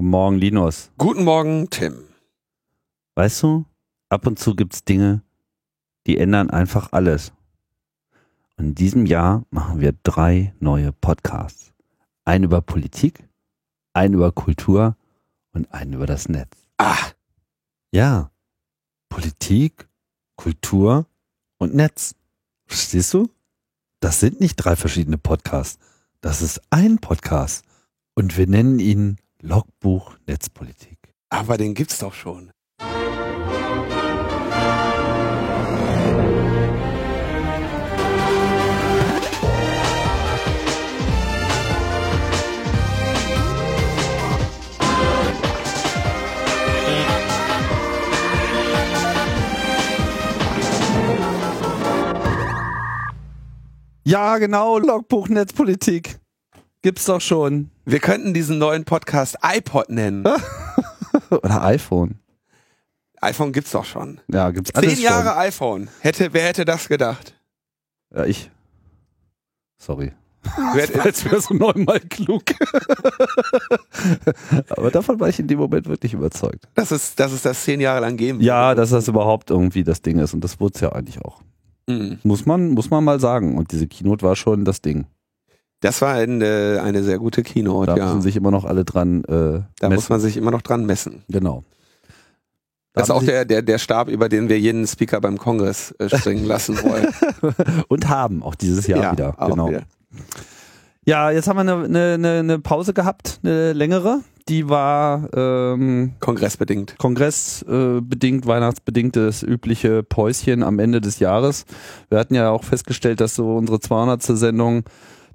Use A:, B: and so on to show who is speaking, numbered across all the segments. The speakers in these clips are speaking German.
A: Guten Morgen, Linus.
B: Guten Morgen, Tim.
A: Weißt du, ab und zu gibt's Dinge, die ändern einfach alles. Und in diesem Jahr machen wir drei neue Podcasts. Einen über Politik, einen über Kultur und einen über das Netz.
B: Ah,
A: Ja, Politik, Kultur und Netz. Verstehst du? Das sind nicht drei verschiedene Podcasts. Das ist ein Podcast. Und wir nennen ihn Logbuch Netzpolitik.
B: aber den gibt's doch schon.
A: Ja, genau, Logbuch Netzpolitik. Gibt's doch schon.
B: Wir könnten diesen neuen Podcast iPod nennen.
A: Oder iPhone.
B: iPhone gibt's doch schon.
A: Ja, gibt's alles
B: Zehn Jahre iPhone. Hätte, wer hätte das gedacht?
A: Schon. Ja, ich. Sorry. Als wäre so neunmal klug. Aber davon war ich in dem Moment wirklich überzeugt.
B: dass, es, dass es das zehn Jahre lang geben
A: Ja,
B: würde.
A: dass das überhaupt irgendwie das Ding ist. Und das wurde es ja eigentlich auch.
B: Mhm.
A: Muss man, muss man mal sagen. Und diese Keynote war schon das Ding.
B: Das war eine, eine sehr gute Keynote,
A: Da
B: ja.
A: müssen sich immer noch alle dran äh,
B: Da
A: messen.
B: muss man sich immer noch dran messen.
A: Genau. Da
B: Das ist auch der, der, der Stab, über den wir jeden Speaker beim Kongress äh, springen lassen wollen.
A: Und haben, auch dieses Jahr wieder.
B: auch
A: Genau.
B: wieder.
A: Ja, jetzt haben wir eine, eine, eine, Pause gehabt, eine längere. Die war ähm,
B: Kongressbedingt.
A: kongressbedingt, äh, bedingt, weihnachtsbedingt das übliche Päuschen am Ende des Jahres. Wir hatten ja auch festgestellt, dass so unsere 200. Sendung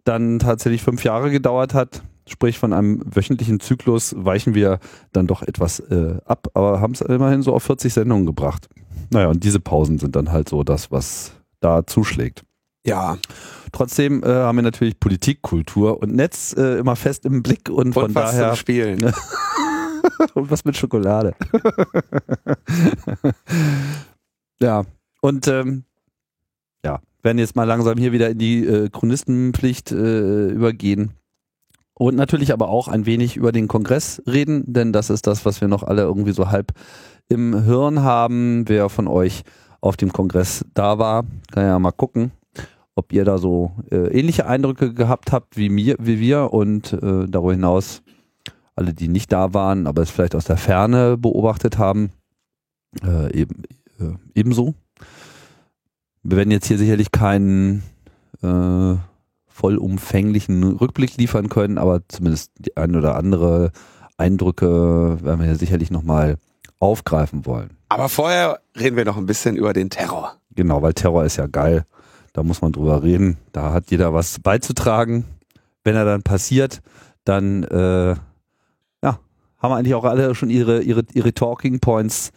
A: dann tatsächlich fünf Jahre gedauert hat. Sprich, von einem wöchentlichen Zyklus weichen wir dann doch etwas äh, ab, aber haben es immerhin so auf 40 Sendungen gebracht. Naja, und diese Pausen sind dann halt so das, was da zuschlägt.
B: Ja.
A: Trotzdem äh, haben wir natürlich Politik, Kultur und Netz äh, immer fest im Blick und, von
B: Und was
A: daher
B: zum Spielen.
A: und was mit Schokolade. ja, und ähm, ja, werden jetzt mal langsam hier wieder in die äh, Chronistenpflicht äh, übergehen. Und natürlich aber auch ein wenig über den Kongress reden, denn das ist das, was wir noch alle irgendwie so halb im Hirn haben. Wer von euch auf dem Kongress da war, kann ja mal gucken, ob ihr da so äh, ähnliche Eindrücke gehabt habt wie mir, wie wir und äh, darüber hinaus alle, die nicht da waren, aber es vielleicht aus der Ferne beobachtet haben, äh, eben, äh, ebenso. Wir werden jetzt hier sicherlich keinen äh, vollumfänglichen Rückblick liefern können, aber zumindest die ein oder andere Eindrücke werden wir hier sicherlich nochmal aufgreifen wollen.
B: Aber vorher reden wir noch ein bisschen über den Terror.
A: Genau, weil Terror ist ja geil. Da muss man drüber reden. Da hat jeder was beizutragen. Wenn er dann passiert, dann äh, ja, haben eigentlich auch alle schon ihre, ihre, ihre Talking Points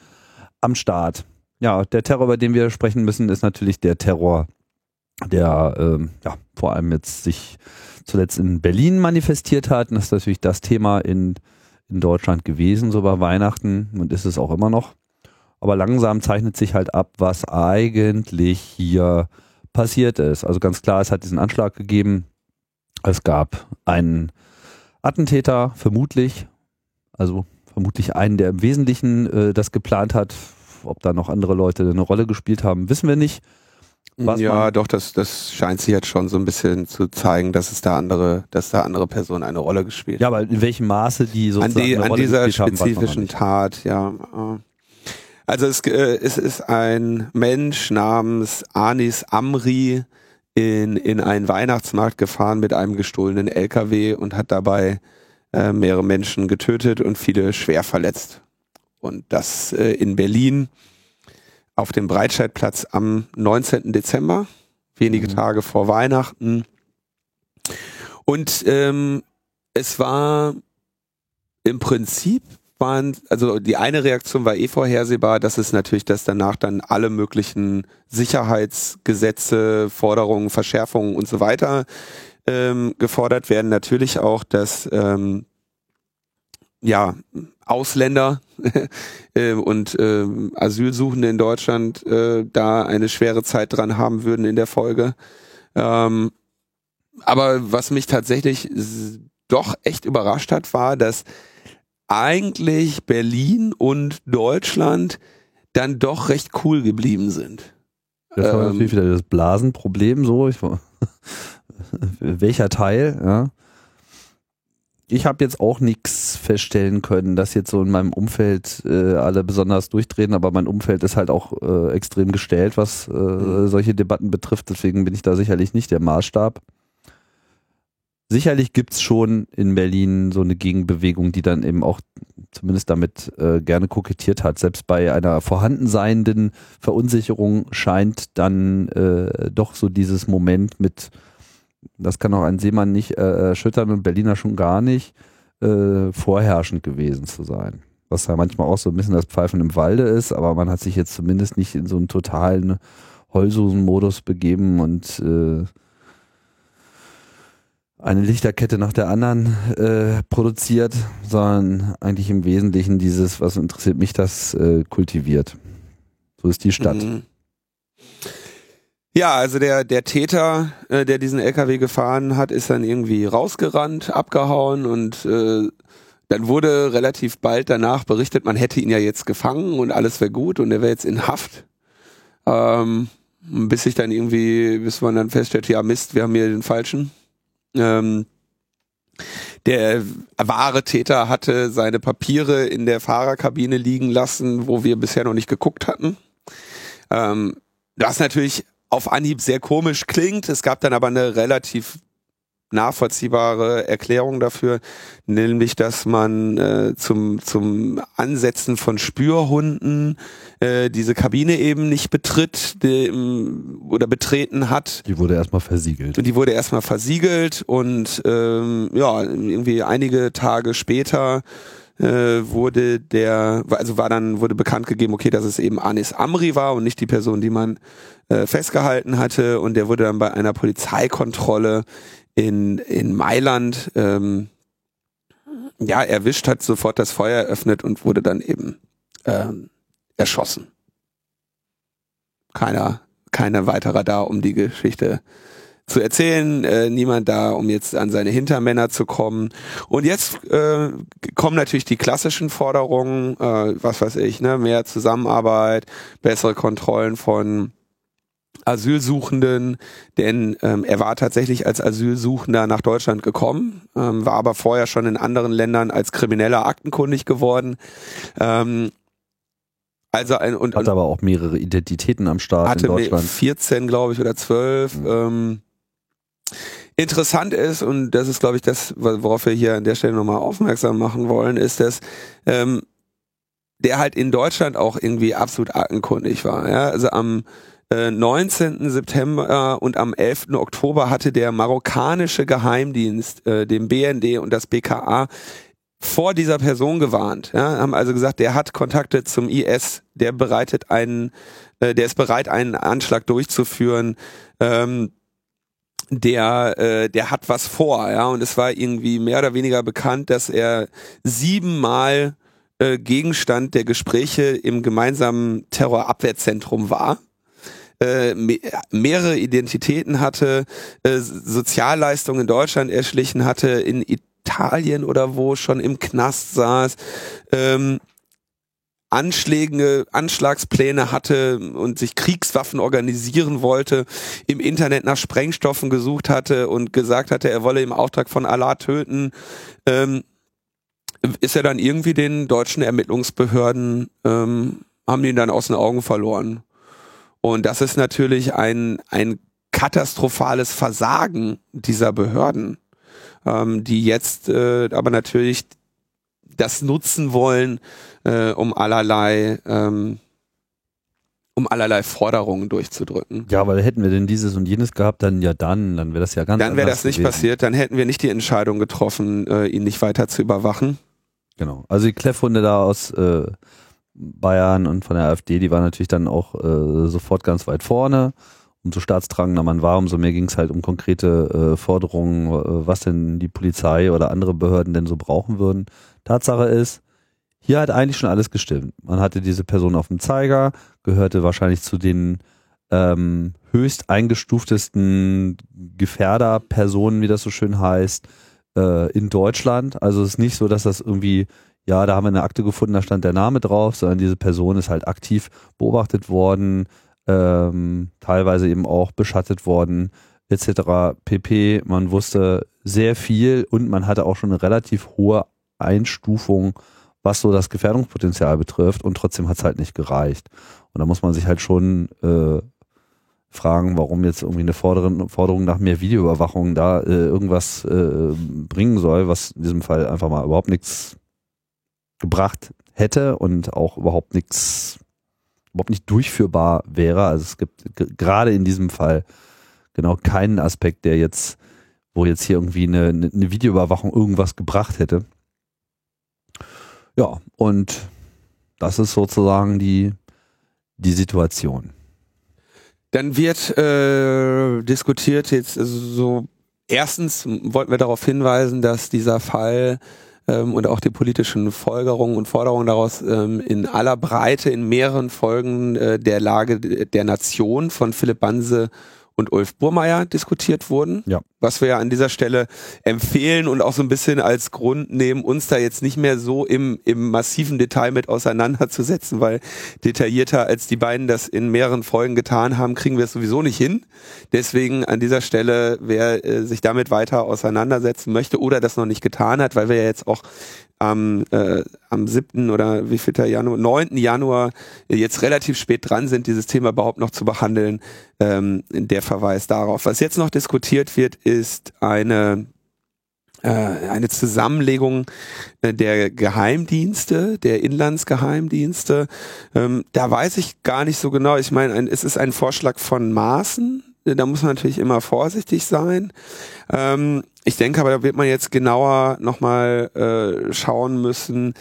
A: am Start. Ja, der Terror, über den wir sprechen müssen, ist natürlich der Terror, der ähm, ja, vor allem jetzt sich zuletzt in Berlin manifestiert hat. Und das ist natürlich das Thema in, in Deutschland gewesen, so bei Weihnachten und ist es auch immer noch. Aber langsam zeichnet sich halt ab, was eigentlich hier passiert ist. Also ganz klar, es hat diesen Anschlag gegeben. Es gab einen Attentäter, vermutlich, also vermutlich einen, der im Wesentlichen äh, das geplant hat. Ob da noch andere Leute eine Rolle gespielt haben, wissen wir nicht. Was
B: ja, doch, das, das scheint sich jetzt schon so ein bisschen zu zeigen, dass es da andere, dass da andere Personen eine Rolle gespielt
A: Ja, aber in welchem Maße die
B: an,
A: sozusagen
B: die,
A: eine
B: an
A: Rolle
B: dieser
A: gespielt haben,
B: spezifischen
A: nicht.
B: Tat, ja. Also es, äh, es ist ein Mensch namens Anis Amri in, in einen Weihnachtsmarkt gefahren mit einem gestohlenen LKW und hat dabei äh, mehrere Menschen getötet und viele schwer verletzt. Und das äh, in Berlin auf dem Breitscheidplatz am 19. Dezember, wenige
A: Mhm.
B: Tage vor Weihnachten. Und ähm, es war im Prinzip waren, also die eine Reaktion war eh vorhersehbar, dass es natürlich, dass danach dann alle möglichen Sicherheitsgesetze, Forderungen, Verschärfungen und so weiter ähm, gefordert werden. Natürlich auch, dass ähm, ja Ausländer äh, und ähm, Asylsuchende in Deutschland äh, da eine schwere Zeit dran haben würden in der Folge. Ähm, aber was mich tatsächlich doch echt überrascht hat, war, dass eigentlich Berlin und Deutschland dann doch recht cool geblieben sind.
A: Das war ähm, natürlich wieder das Blasenproblem so. Ich, welcher Teil, ja. Ich habe jetzt auch nichts feststellen können, dass jetzt so in meinem Umfeld äh, alle besonders durchdrehen, aber mein Umfeld ist halt auch äh, extrem gestellt, was äh, mhm. solche Debatten betrifft. Deswegen bin ich da sicherlich nicht der Maßstab sicherlich gibt's schon in Berlin so eine Gegenbewegung, die dann eben auch zumindest damit äh, gerne kokettiert hat. Selbst bei einer vorhanden seienden Verunsicherung scheint dann äh, doch so dieses Moment mit, das kann auch ein Seemann nicht äh, erschüttern und Berliner schon gar nicht, äh, vorherrschend gewesen zu sein. Was ja manchmal auch so ein bisschen das Pfeifen im Walde ist, aber man hat sich jetzt zumindest nicht in so einen totalen Heulsusen-Modus begeben und äh, eine Lichterkette nach der anderen äh, produziert, sondern eigentlich im Wesentlichen dieses, was interessiert mich, das äh, kultiviert. So ist die Stadt. Mhm.
B: Ja, also der, der Täter, äh, der diesen LKW gefahren hat, ist dann irgendwie rausgerannt, abgehauen und äh, dann wurde relativ bald danach berichtet, man hätte ihn ja jetzt gefangen und alles wäre gut und er wäre jetzt in Haft. Ähm, bis sich dann irgendwie, bis man dann feststellt, ja Mist, wir haben hier den Falschen. Ähm, der wahre Täter hatte seine Papiere in der Fahrerkabine liegen lassen, wo wir bisher noch nicht geguckt hatten. Ähm, was natürlich auf Anhieb sehr komisch klingt. Es gab dann aber eine relativ nachvollziehbare Erklärung dafür, nämlich dass man äh, zum, zum Ansetzen von Spürhunden äh, diese Kabine eben nicht betritt die, oder betreten hat.
A: Die wurde erstmal versiegelt.
B: Die wurde erstmal versiegelt und ähm, ja, irgendwie einige Tage später äh, wurde der, also war dann, wurde bekannt gegeben, okay, dass es eben Anis Amri war und nicht die Person, die man äh, festgehalten hatte und der wurde dann bei einer Polizeikontrolle in, in Mailand ähm, ja erwischt, hat sofort das Feuer eröffnet und wurde dann eben ähm, erschossen. Keiner, keiner weiterer da, um die Geschichte zu erzählen, äh, niemand da, um jetzt an seine Hintermänner zu kommen. Und jetzt äh, kommen natürlich die klassischen Forderungen, äh, was weiß ich, ne, mehr Zusammenarbeit, bessere Kontrollen von Asylsuchenden, denn ähm, er war tatsächlich als Asylsuchender nach Deutschland gekommen, ähm, war aber vorher schon in anderen Ländern als krimineller aktenkundig geworden. Ähm, also ein, und,
A: hat aber auch mehrere Identitäten am Start hatte in Deutschland.
B: 14, glaube ich, oder 12. Mhm. Ähm, interessant ist, und das ist, glaube ich, das, worauf wir hier an der Stelle nochmal aufmerksam machen wollen, ist, dass ähm, der halt in Deutschland auch irgendwie absolut aktenkundig war. Ja? Also am 19. Äh, September und am 11. Oktober hatte der marokkanische Geheimdienst, äh, dem BND und das BKA vor dieser Person gewarnt. Ja, haben also gesagt, der hat Kontakte zum IS, der bereitet einen, äh, der ist bereit, einen Anschlag durchzuführen. Ähm, der, äh, der hat was vor, ja, und es war irgendwie mehr oder weniger bekannt, dass er siebenmal äh, Gegenstand der Gespräche im gemeinsamen Terrorabwehrzentrum war äh, mehrere Identitäten hatte, äh, Sozialleistungen in Deutschland erschlichen hatte, in Italien oder wo schon im Knast saß, ähm, Anschläge, Anschlagspläne hatte und sich Kriegswaffen organisieren wollte, im Internet nach Sprengstoffen gesucht hatte und gesagt hatte, er wolle im Auftrag von Allah töten, ähm, ist er dann irgendwie den deutschen Ermittlungsbehörden, ähm, haben ihn dann aus den Augen verloren. Und das ist natürlich ein, ein katastrophales Versagen dieser Behörden, ähm, die jetzt äh, aber natürlich das nutzen wollen, äh, um allerlei ähm, um allerlei Forderungen durchzudrücken.
A: Ja, weil hätten wir denn dieses und jenes gehabt, dann ja dann, dann wäre das ja ganz
B: Dann wäre das nicht gewesen. passiert, dann hätten wir nicht die Entscheidung getroffen, äh, ihn nicht weiter zu überwachen.
A: Genau. Also die Kleffhunde da aus äh, Bayern und von der AfD, die waren natürlich dann auch äh, sofort ganz weit vorne. Umso staatstragender man war, umso mehr ging es halt um konkrete äh, Forderungen, äh, was denn die Polizei oder andere Behörden denn so brauchen würden. Tatsache ist, hier hat eigentlich schon alles gestimmt. Man hatte diese Person auf dem Zeiger, gehörte wahrscheinlich zu den ähm, höchst eingestuftesten Gefährderpersonen, wie das so schön heißt, äh, in Deutschland. Also es ist nicht so, dass das irgendwie ja, da haben wir eine Akte gefunden, da stand der Name drauf, sondern diese Person ist halt aktiv beobachtet worden, ähm, teilweise eben auch beschattet worden, etc. pp. Man wusste sehr viel und man hatte auch schon eine relativ hohe Einstufung, was so das Gefährdungspotenzial betrifft und trotzdem hat es halt nicht gereicht. Und da muss man sich halt schon äh, fragen, warum jetzt irgendwie eine Forderung, Forderung nach mehr Videoüberwachung da äh, irgendwas äh, bringen soll, was in diesem Fall einfach mal überhaupt nichts gebracht hätte und auch überhaupt nichts, überhaupt nicht durchführbar wäre. Also es gibt gerade in diesem Fall genau keinen Aspekt, der jetzt, wo jetzt hier irgendwie eine, eine Videoüberwachung irgendwas gebracht hätte. Ja, und das ist sozusagen die, die Situation.
B: Dann wird äh, diskutiert jetzt also so erstens wollten wir darauf hinweisen, dass dieser Fall ähm, und auch die politischen Folgerungen und Forderungen daraus ähm, in aller Breite in mehreren Folgen äh, der Lage der Nation von Philipp Banse und Ulf Burmeier diskutiert wurden. Ja. Was wir ja an dieser Stelle empfehlen und auch so ein bisschen als Grund nehmen, uns da jetzt nicht mehr so im, im massiven Detail mit auseinanderzusetzen, weil detaillierter als die beiden das in mehreren Folgen getan haben, kriegen wir es sowieso nicht hin. Deswegen an dieser Stelle, wer äh, sich damit weiter auseinandersetzen möchte oder das noch nicht getan hat, weil wir ja jetzt auch am, äh, am 7. oder wie viel Januar, 9. Januar jetzt relativ spät dran sind, dieses Thema überhaupt noch zu behandeln, ähm, der Verweis darauf. Was jetzt noch diskutiert wird, ist eine äh, eine Zusammenlegung äh, der Geheimdienste, der Inlandsgeheimdienste. Ähm, da weiß ich gar nicht so genau. Ich meine, es ist ein Vorschlag von Maßen. Da muss man natürlich immer vorsichtig sein. Ähm, ich denke aber, da wird man jetzt genauer nochmal äh, schauen müssen,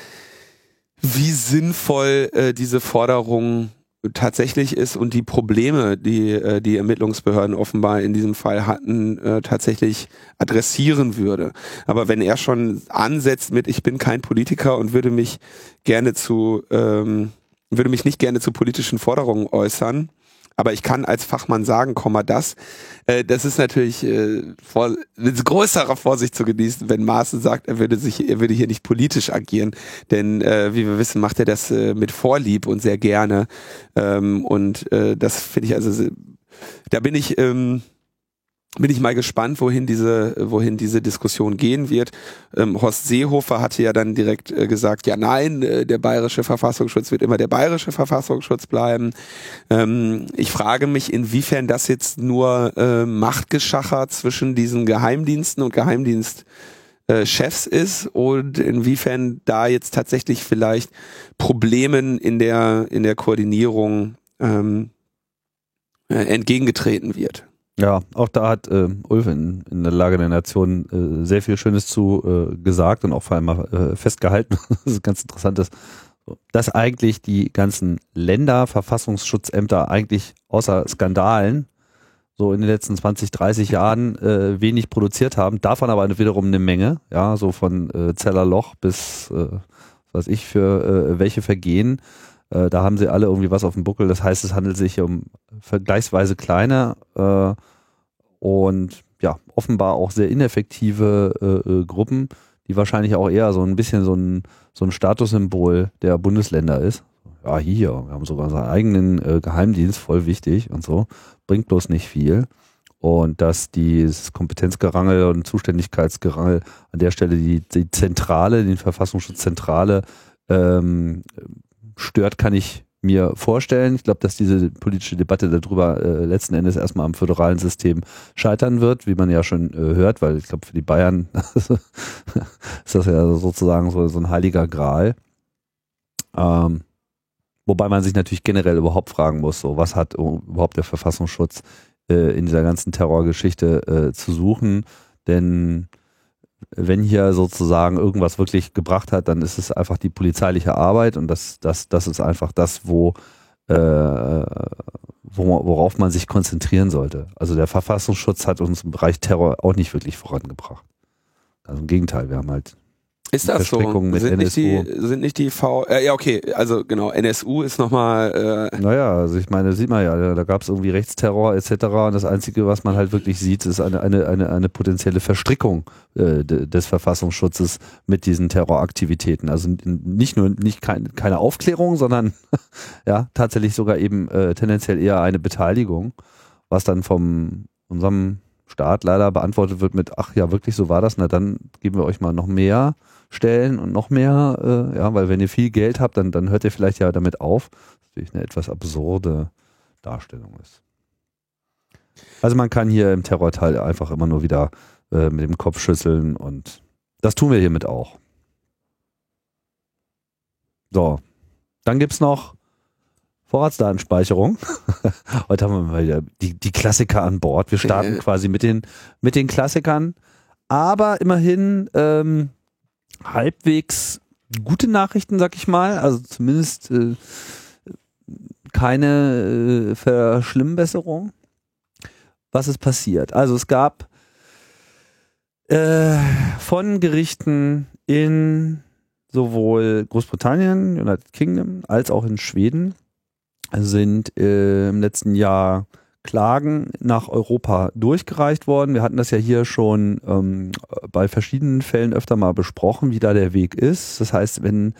B: wie sinnvoll äh, diese Forderung tatsächlich ist und die Probleme, die äh, die Ermittlungsbehörden offenbar in diesem Fall hatten, äh, tatsächlich adressieren würde. Aber wenn er schon ansetzt mit, ich bin kein Politiker und würde mich gerne zu, ähm, würde mich nicht gerne zu politischen Forderungen äußern, aber ich kann als Fachmann sagen, Komma das. Äh, das ist natürlich äh, vor, mit größerer Vorsicht zu genießen, wenn Maaßen sagt, er würde sich, er würde hier nicht politisch agieren. Denn äh, wie wir wissen, macht er das äh, mit Vorlieb und sehr gerne. Ähm, und äh, das finde ich also, da bin ich. Ähm, bin ich mal gespannt, wohin diese, wohin diese Diskussion gehen wird. Ähm, Horst Seehofer hatte ja dann direkt äh, gesagt, ja nein, äh, der bayerische Verfassungsschutz wird immer der bayerische Verfassungsschutz bleiben. Ähm, ich frage mich, inwiefern das jetzt nur äh, Machtgeschacher zwischen diesen Geheimdiensten und Geheimdienstchefs ist und inwiefern da jetzt tatsächlich vielleicht Problemen in der, in der Koordinierung ähm, äh, entgegengetreten wird.
A: Ja, auch da hat äh, Ulf in, in der Lage der Nation äh, sehr viel Schönes zu äh, gesagt und auch vor allem mal äh, festgehalten, das ist ganz interessant ist, dass eigentlich die ganzen Länder, Verfassungsschutzämter eigentlich außer Skandalen so in den letzten 20, 30 Jahren äh, wenig produziert haben, davon aber wiederum eine Menge, ja, so von äh, Zellerloch bis, äh, was weiß ich, für äh, welche Vergehen äh, da haben sie alle irgendwie was auf dem Buckel. Das heißt, es handelt sich um vergleichsweise kleine äh, und ja, offenbar auch sehr ineffektive äh, äh, Gruppen, die wahrscheinlich auch eher so ein bisschen so ein, so ein Statussymbol der Bundesländer ist. Ja, hier, wir haben sogar unseren eigenen äh, Geheimdienst, voll wichtig und so, bringt bloß nicht viel. Und dass dieses Kompetenzgerangel und Zuständigkeitsgerangel an der Stelle die, die Zentrale, die Verfassungsschutzzentrale ähm, stört, kann ich mir vorstellen. Ich glaube, dass diese politische Debatte darüber äh, letzten Endes erstmal am föderalen System scheitern wird, wie man ja schon äh, hört, weil ich glaube, für die Bayern ist das ja sozusagen so, so ein heiliger Gral. Ähm, wobei man sich natürlich generell überhaupt fragen muss, so was hat überhaupt der Verfassungsschutz äh, in dieser ganzen Terrorgeschichte äh, zu suchen? Denn wenn hier sozusagen irgendwas wirklich gebracht hat, dann ist es einfach die polizeiliche Arbeit und das, das, das ist einfach das, wo, äh, wo, worauf man sich konzentrieren sollte. Also der Verfassungsschutz hat uns im Bereich Terror auch nicht wirklich vorangebracht. Also im Gegenteil, wir haben halt
B: Ist das so?
A: Mit
B: sind, nicht die, sind nicht die V. Äh, ja, okay, also genau, NSU ist nochmal. Äh,
A: Naja, also ich meine, sieht man ja, da gab es irgendwie Rechtsterror etc. Und das Einzige, was man halt wirklich sieht, ist eine, eine, eine, eine potenzielle Verstrickung äh, de- des Verfassungsschutzes mit diesen Terroraktivitäten. Also nicht nur nicht kein, keine Aufklärung, sondern ja tatsächlich sogar eben äh, tendenziell eher eine Beteiligung, was dann vom unserem Staat leider beantwortet wird mit, ach ja, wirklich so war das, na dann geben wir euch mal noch mehr Stellen und noch mehr, äh, ja, weil wenn ihr viel Geld habt, dann, dann hört ihr vielleicht ja damit auf. Was natürlich eine etwas absurde Darstellung ist. Also man kann hier im Terrorteil einfach immer nur wieder äh, mit dem Kopf schütteln und das tun wir hiermit auch. So, dann gibt's noch Vorratsdatenspeicherung. Heute haben wir mal wieder die, die Klassiker an Bord. Wir starten quasi mit den, mit den Klassikern, aber immerhin ähm, halbwegs gute Nachrichten, sag ich mal. Also zumindest äh, keine äh, Verschlimmbesserung. Was ist passiert? Also es gab äh, von Gerichten in sowohl Großbritannien, United Kingdom, als auch in Schweden sind äh, im letzten Jahr Klagen nach Europa durchgereicht worden. Wir hatten das ja hier schon ähm, bei verschiedenen Fällen öfter mal besprochen, wie da der Weg ist. Das heißt, wenn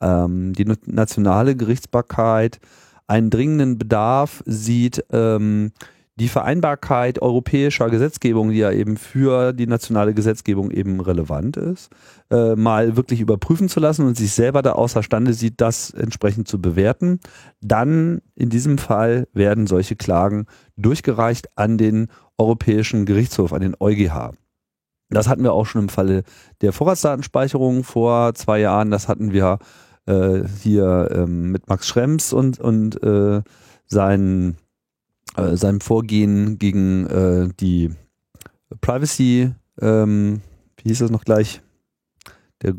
A: ähm, die nationale Gerichtsbarkeit einen dringenden Bedarf sieht, ähm, die Vereinbarkeit europäischer Gesetzgebung, die ja eben für die nationale Gesetzgebung eben relevant ist, äh, mal wirklich überprüfen zu lassen und sich selber da außerstande sieht, das entsprechend zu bewerten, dann in diesem Fall werden solche Klagen durchgereicht an den Europäischen Gerichtshof, an den EuGH. Das hatten wir auch schon im Falle der Vorratsdatenspeicherung vor zwei Jahren. Das hatten wir äh, hier ähm, mit Max Schrems und, und äh, seinen äh, seinem Vorgehen gegen äh, die Privacy, ähm, wie hieß das noch gleich? Der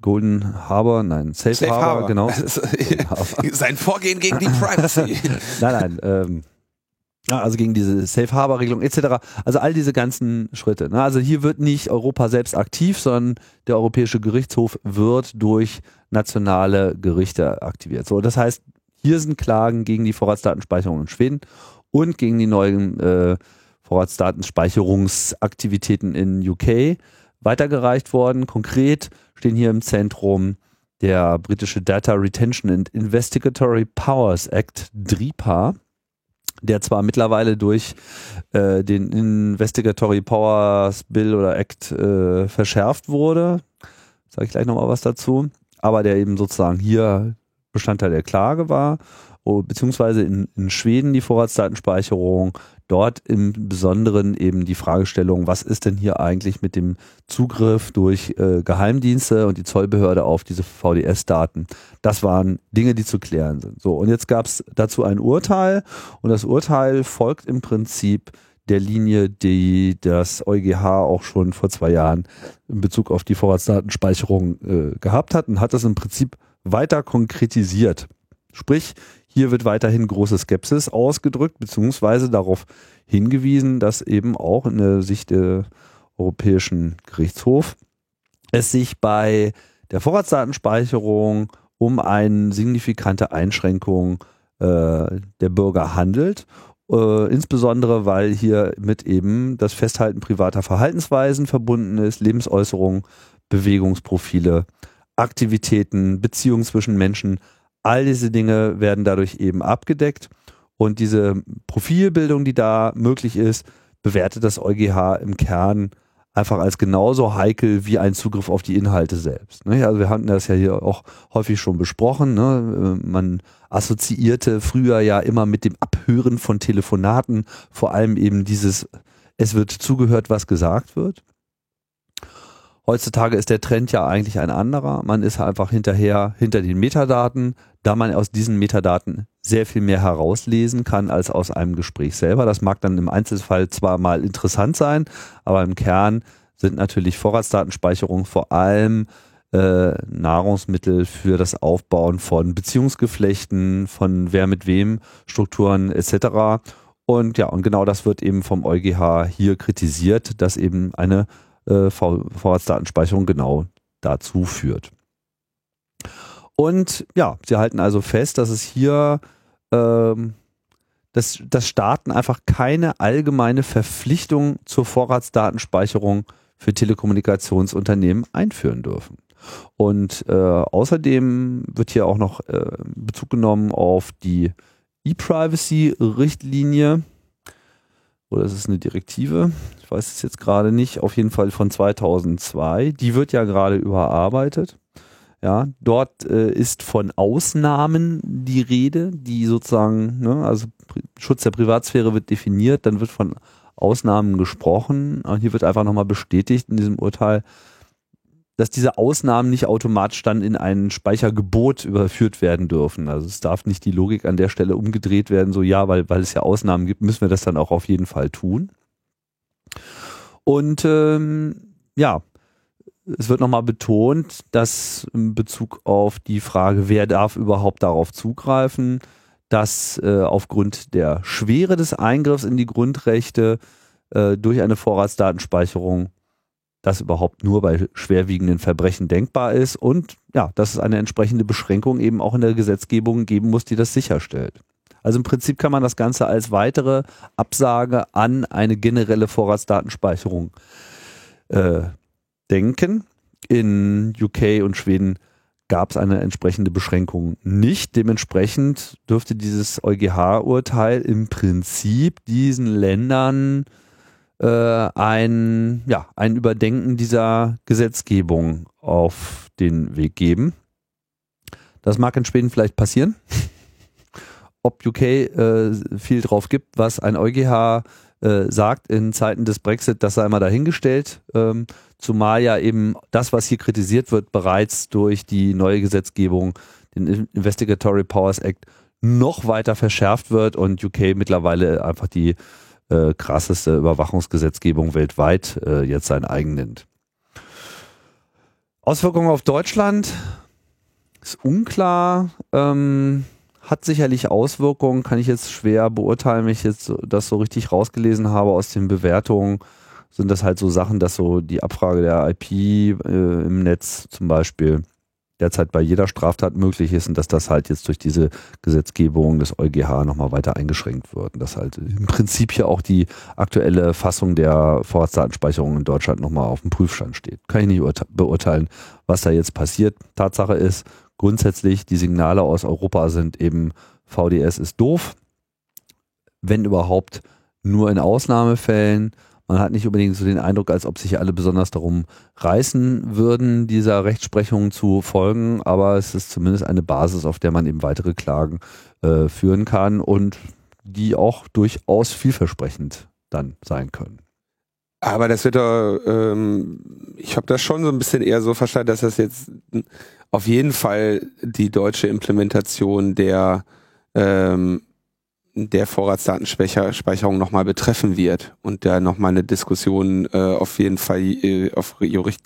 A: Golden Harbor, nein, Safe,
B: Safe
A: Harbor,
B: Harbor.
A: genau.
B: Sein Vorgehen gegen die Privacy.
A: nein, nein, ähm, also gegen diese Safe Harbor Regelung etc. Also all diese ganzen Schritte. Ne? Also hier wird nicht Europa selbst aktiv, sondern der Europäische Gerichtshof wird durch nationale Gerichte aktiviert. So, das heißt, hier sind Klagen gegen die Vorratsdatenspeicherung in Schweden und gegen die neuen äh, Vorratsdatenspeicherungsaktivitäten in UK weitergereicht worden. Konkret stehen hier im Zentrum der britische Data Retention and Investigatory Powers Act, DRIPA, der zwar mittlerweile durch äh, den Investigatory Powers Bill oder Act äh, verschärft wurde, sage ich gleich nochmal was dazu, aber der eben sozusagen hier Bestandteil der Klage war, beziehungsweise in, in Schweden die Vorratsdatenspeicherung, dort im Besonderen eben die Fragestellung, was ist denn hier eigentlich mit dem Zugriff durch äh, Geheimdienste und die Zollbehörde auf diese VDS-Daten. Das waren Dinge, die zu klären sind. So, und jetzt gab es dazu ein Urteil und das Urteil folgt im Prinzip der Linie, die das EuGH auch schon vor zwei Jahren in Bezug auf die Vorratsdatenspeicherung äh, gehabt hat und hat das im Prinzip weiter konkretisiert. Sprich, hier wird weiterhin große Skepsis ausgedrückt, beziehungsweise darauf hingewiesen, dass eben auch in der Sicht der Europäischen Gerichtshof es sich bei der Vorratsdatenspeicherung um eine signifikante Einschränkung äh, der Bürger handelt. Äh, insbesondere, weil hier mit eben das Festhalten privater Verhaltensweisen verbunden ist, Lebensäußerungen, Bewegungsprofile, Aktivitäten, Beziehungen zwischen Menschen, all diese Dinge werden dadurch eben abgedeckt und diese Profilbildung, die da möglich ist, bewertet das EuGH im Kern einfach als genauso heikel wie ein Zugriff auf die Inhalte selbst. Also wir hatten das ja hier auch häufig schon besprochen. Ne? Man assoziierte früher ja immer mit dem Abhören von Telefonaten, vor allem eben dieses, es wird zugehört, was gesagt wird. Heutzutage ist der Trend ja eigentlich ein anderer. Man ist einfach hinterher hinter den Metadaten, da man aus diesen Metadaten sehr viel mehr herauslesen kann als aus einem Gespräch selber. Das mag dann im Einzelfall zwar mal interessant sein, aber im Kern sind natürlich Vorratsdatenspeicherung vor allem äh, Nahrungsmittel für das Aufbauen von Beziehungsgeflechten, von wer mit wem, Strukturen etc. Und ja, und genau das wird eben vom EuGH hier kritisiert, dass eben eine äh, Vorratsdatenspeicherung genau dazu führt. Und ja, sie halten also fest, dass es hier ähm, dass, dass Staaten einfach keine allgemeine Verpflichtung zur Vorratsdatenspeicherung für Telekommunikationsunternehmen einführen dürfen. Und äh, außerdem wird hier auch noch äh, Bezug genommen auf die E-Privacy-Richtlinie. Oder ist es eine Direktive? Ich weiß es jetzt gerade nicht. Auf jeden Fall von 2002. Die wird ja gerade überarbeitet. Ja, dort äh, ist von Ausnahmen die Rede, die sozusagen, ne, also Schutz der Privatsphäre wird definiert, dann wird von Ausnahmen gesprochen. Und hier wird einfach nochmal bestätigt in diesem Urteil, dass diese Ausnahmen nicht automatisch dann in ein Speichergebot überführt werden dürfen. Also es darf nicht die Logik an der Stelle umgedreht werden, so ja, weil, weil es ja Ausnahmen gibt, müssen wir das dann auch auf jeden Fall tun. Und ähm, ja, es wird nochmal betont, dass in Bezug auf die Frage, wer darf überhaupt darauf zugreifen, dass äh, aufgrund der Schwere des Eingriffs in die Grundrechte äh, durch eine Vorratsdatenspeicherung das überhaupt nur bei schwerwiegenden Verbrechen denkbar ist und ja, dass es eine entsprechende Beschränkung eben auch in der Gesetzgebung geben muss, die das sicherstellt. Also im Prinzip kann man das Ganze als weitere Absage an eine generelle Vorratsdatenspeicherung äh, denken. In UK und Schweden gab es eine entsprechende Beschränkung nicht. Dementsprechend dürfte dieses EuGH-Urteil im Prinzip diesen Ländern äh, ein, ja, ein Überdenken dieser Gesetzgebung auf den Weg geben. Das mag in Schweden vielleicht passieren. Ob UK äh, viel drauf gibt, was ein EuGH äh, sagt in Zeiten des Brexit, das sei mal dahingestellt. Ähm, zumal ja eben das, was hier kritisiert wird, bereits durch die neue Gesetzgebung, den Investigatory Powers Act, noch weiter verschärft wird und UK mittlerweile einfach die äh, krasseste Überwachungsgesetzgebung weltweit äh, jetzt sein eigen nennt. Auswirkungen auf Deutschland ist unklar. Ähm, hat sicherlich Auswirkungen, kann ich jetzt schwer beurteilen, wenn ich jetzt das so richtig rausgelesen habe aus den Bewertungen. Sind das halt so Sachen, dass so die Abfrage der IP äh, im Netz zum Beispiel derzeit bei jeder Straftat möglich ist und dass das halt jetzt durch diese Gesetzgebung des EuGH nochmal weiter eingeschränkt wird. Und dass halt im Prinzip hier auch die aktuelle Fassung der Vorratsdatenspeicherung in Deutschland nochmal auf dem Prüfstand steht. Kann ich nicht beurteilen, was da jetzt passiert. Tatsache ist, grundsätzlich die Signale aus Europa sind eben, VDS ist doof. Wenn überhaupt nur in Ausnahmefällen man hat nicht unbedingt so den Eindruck, als ob sich alle besonders darum reißen würden, dieser Rechtsprechung zu folgen, aber es ist zumindest eine Basis, auf der man eben weitere Klagen äh, führen kann und die auch durchaus vielversprechend dann sein können.
B: Aber das wird doch, ähm, ich habe das schon so ein bisschen eher so verstanden, dass das jetzt auf jeden Fall die deutsche Implementation der ähm, der Vorratsdatenspeicherung nochmal betreffen wird und da nochmal eine Diskussion äh, auf jeden Fall äh, auf, Jurist,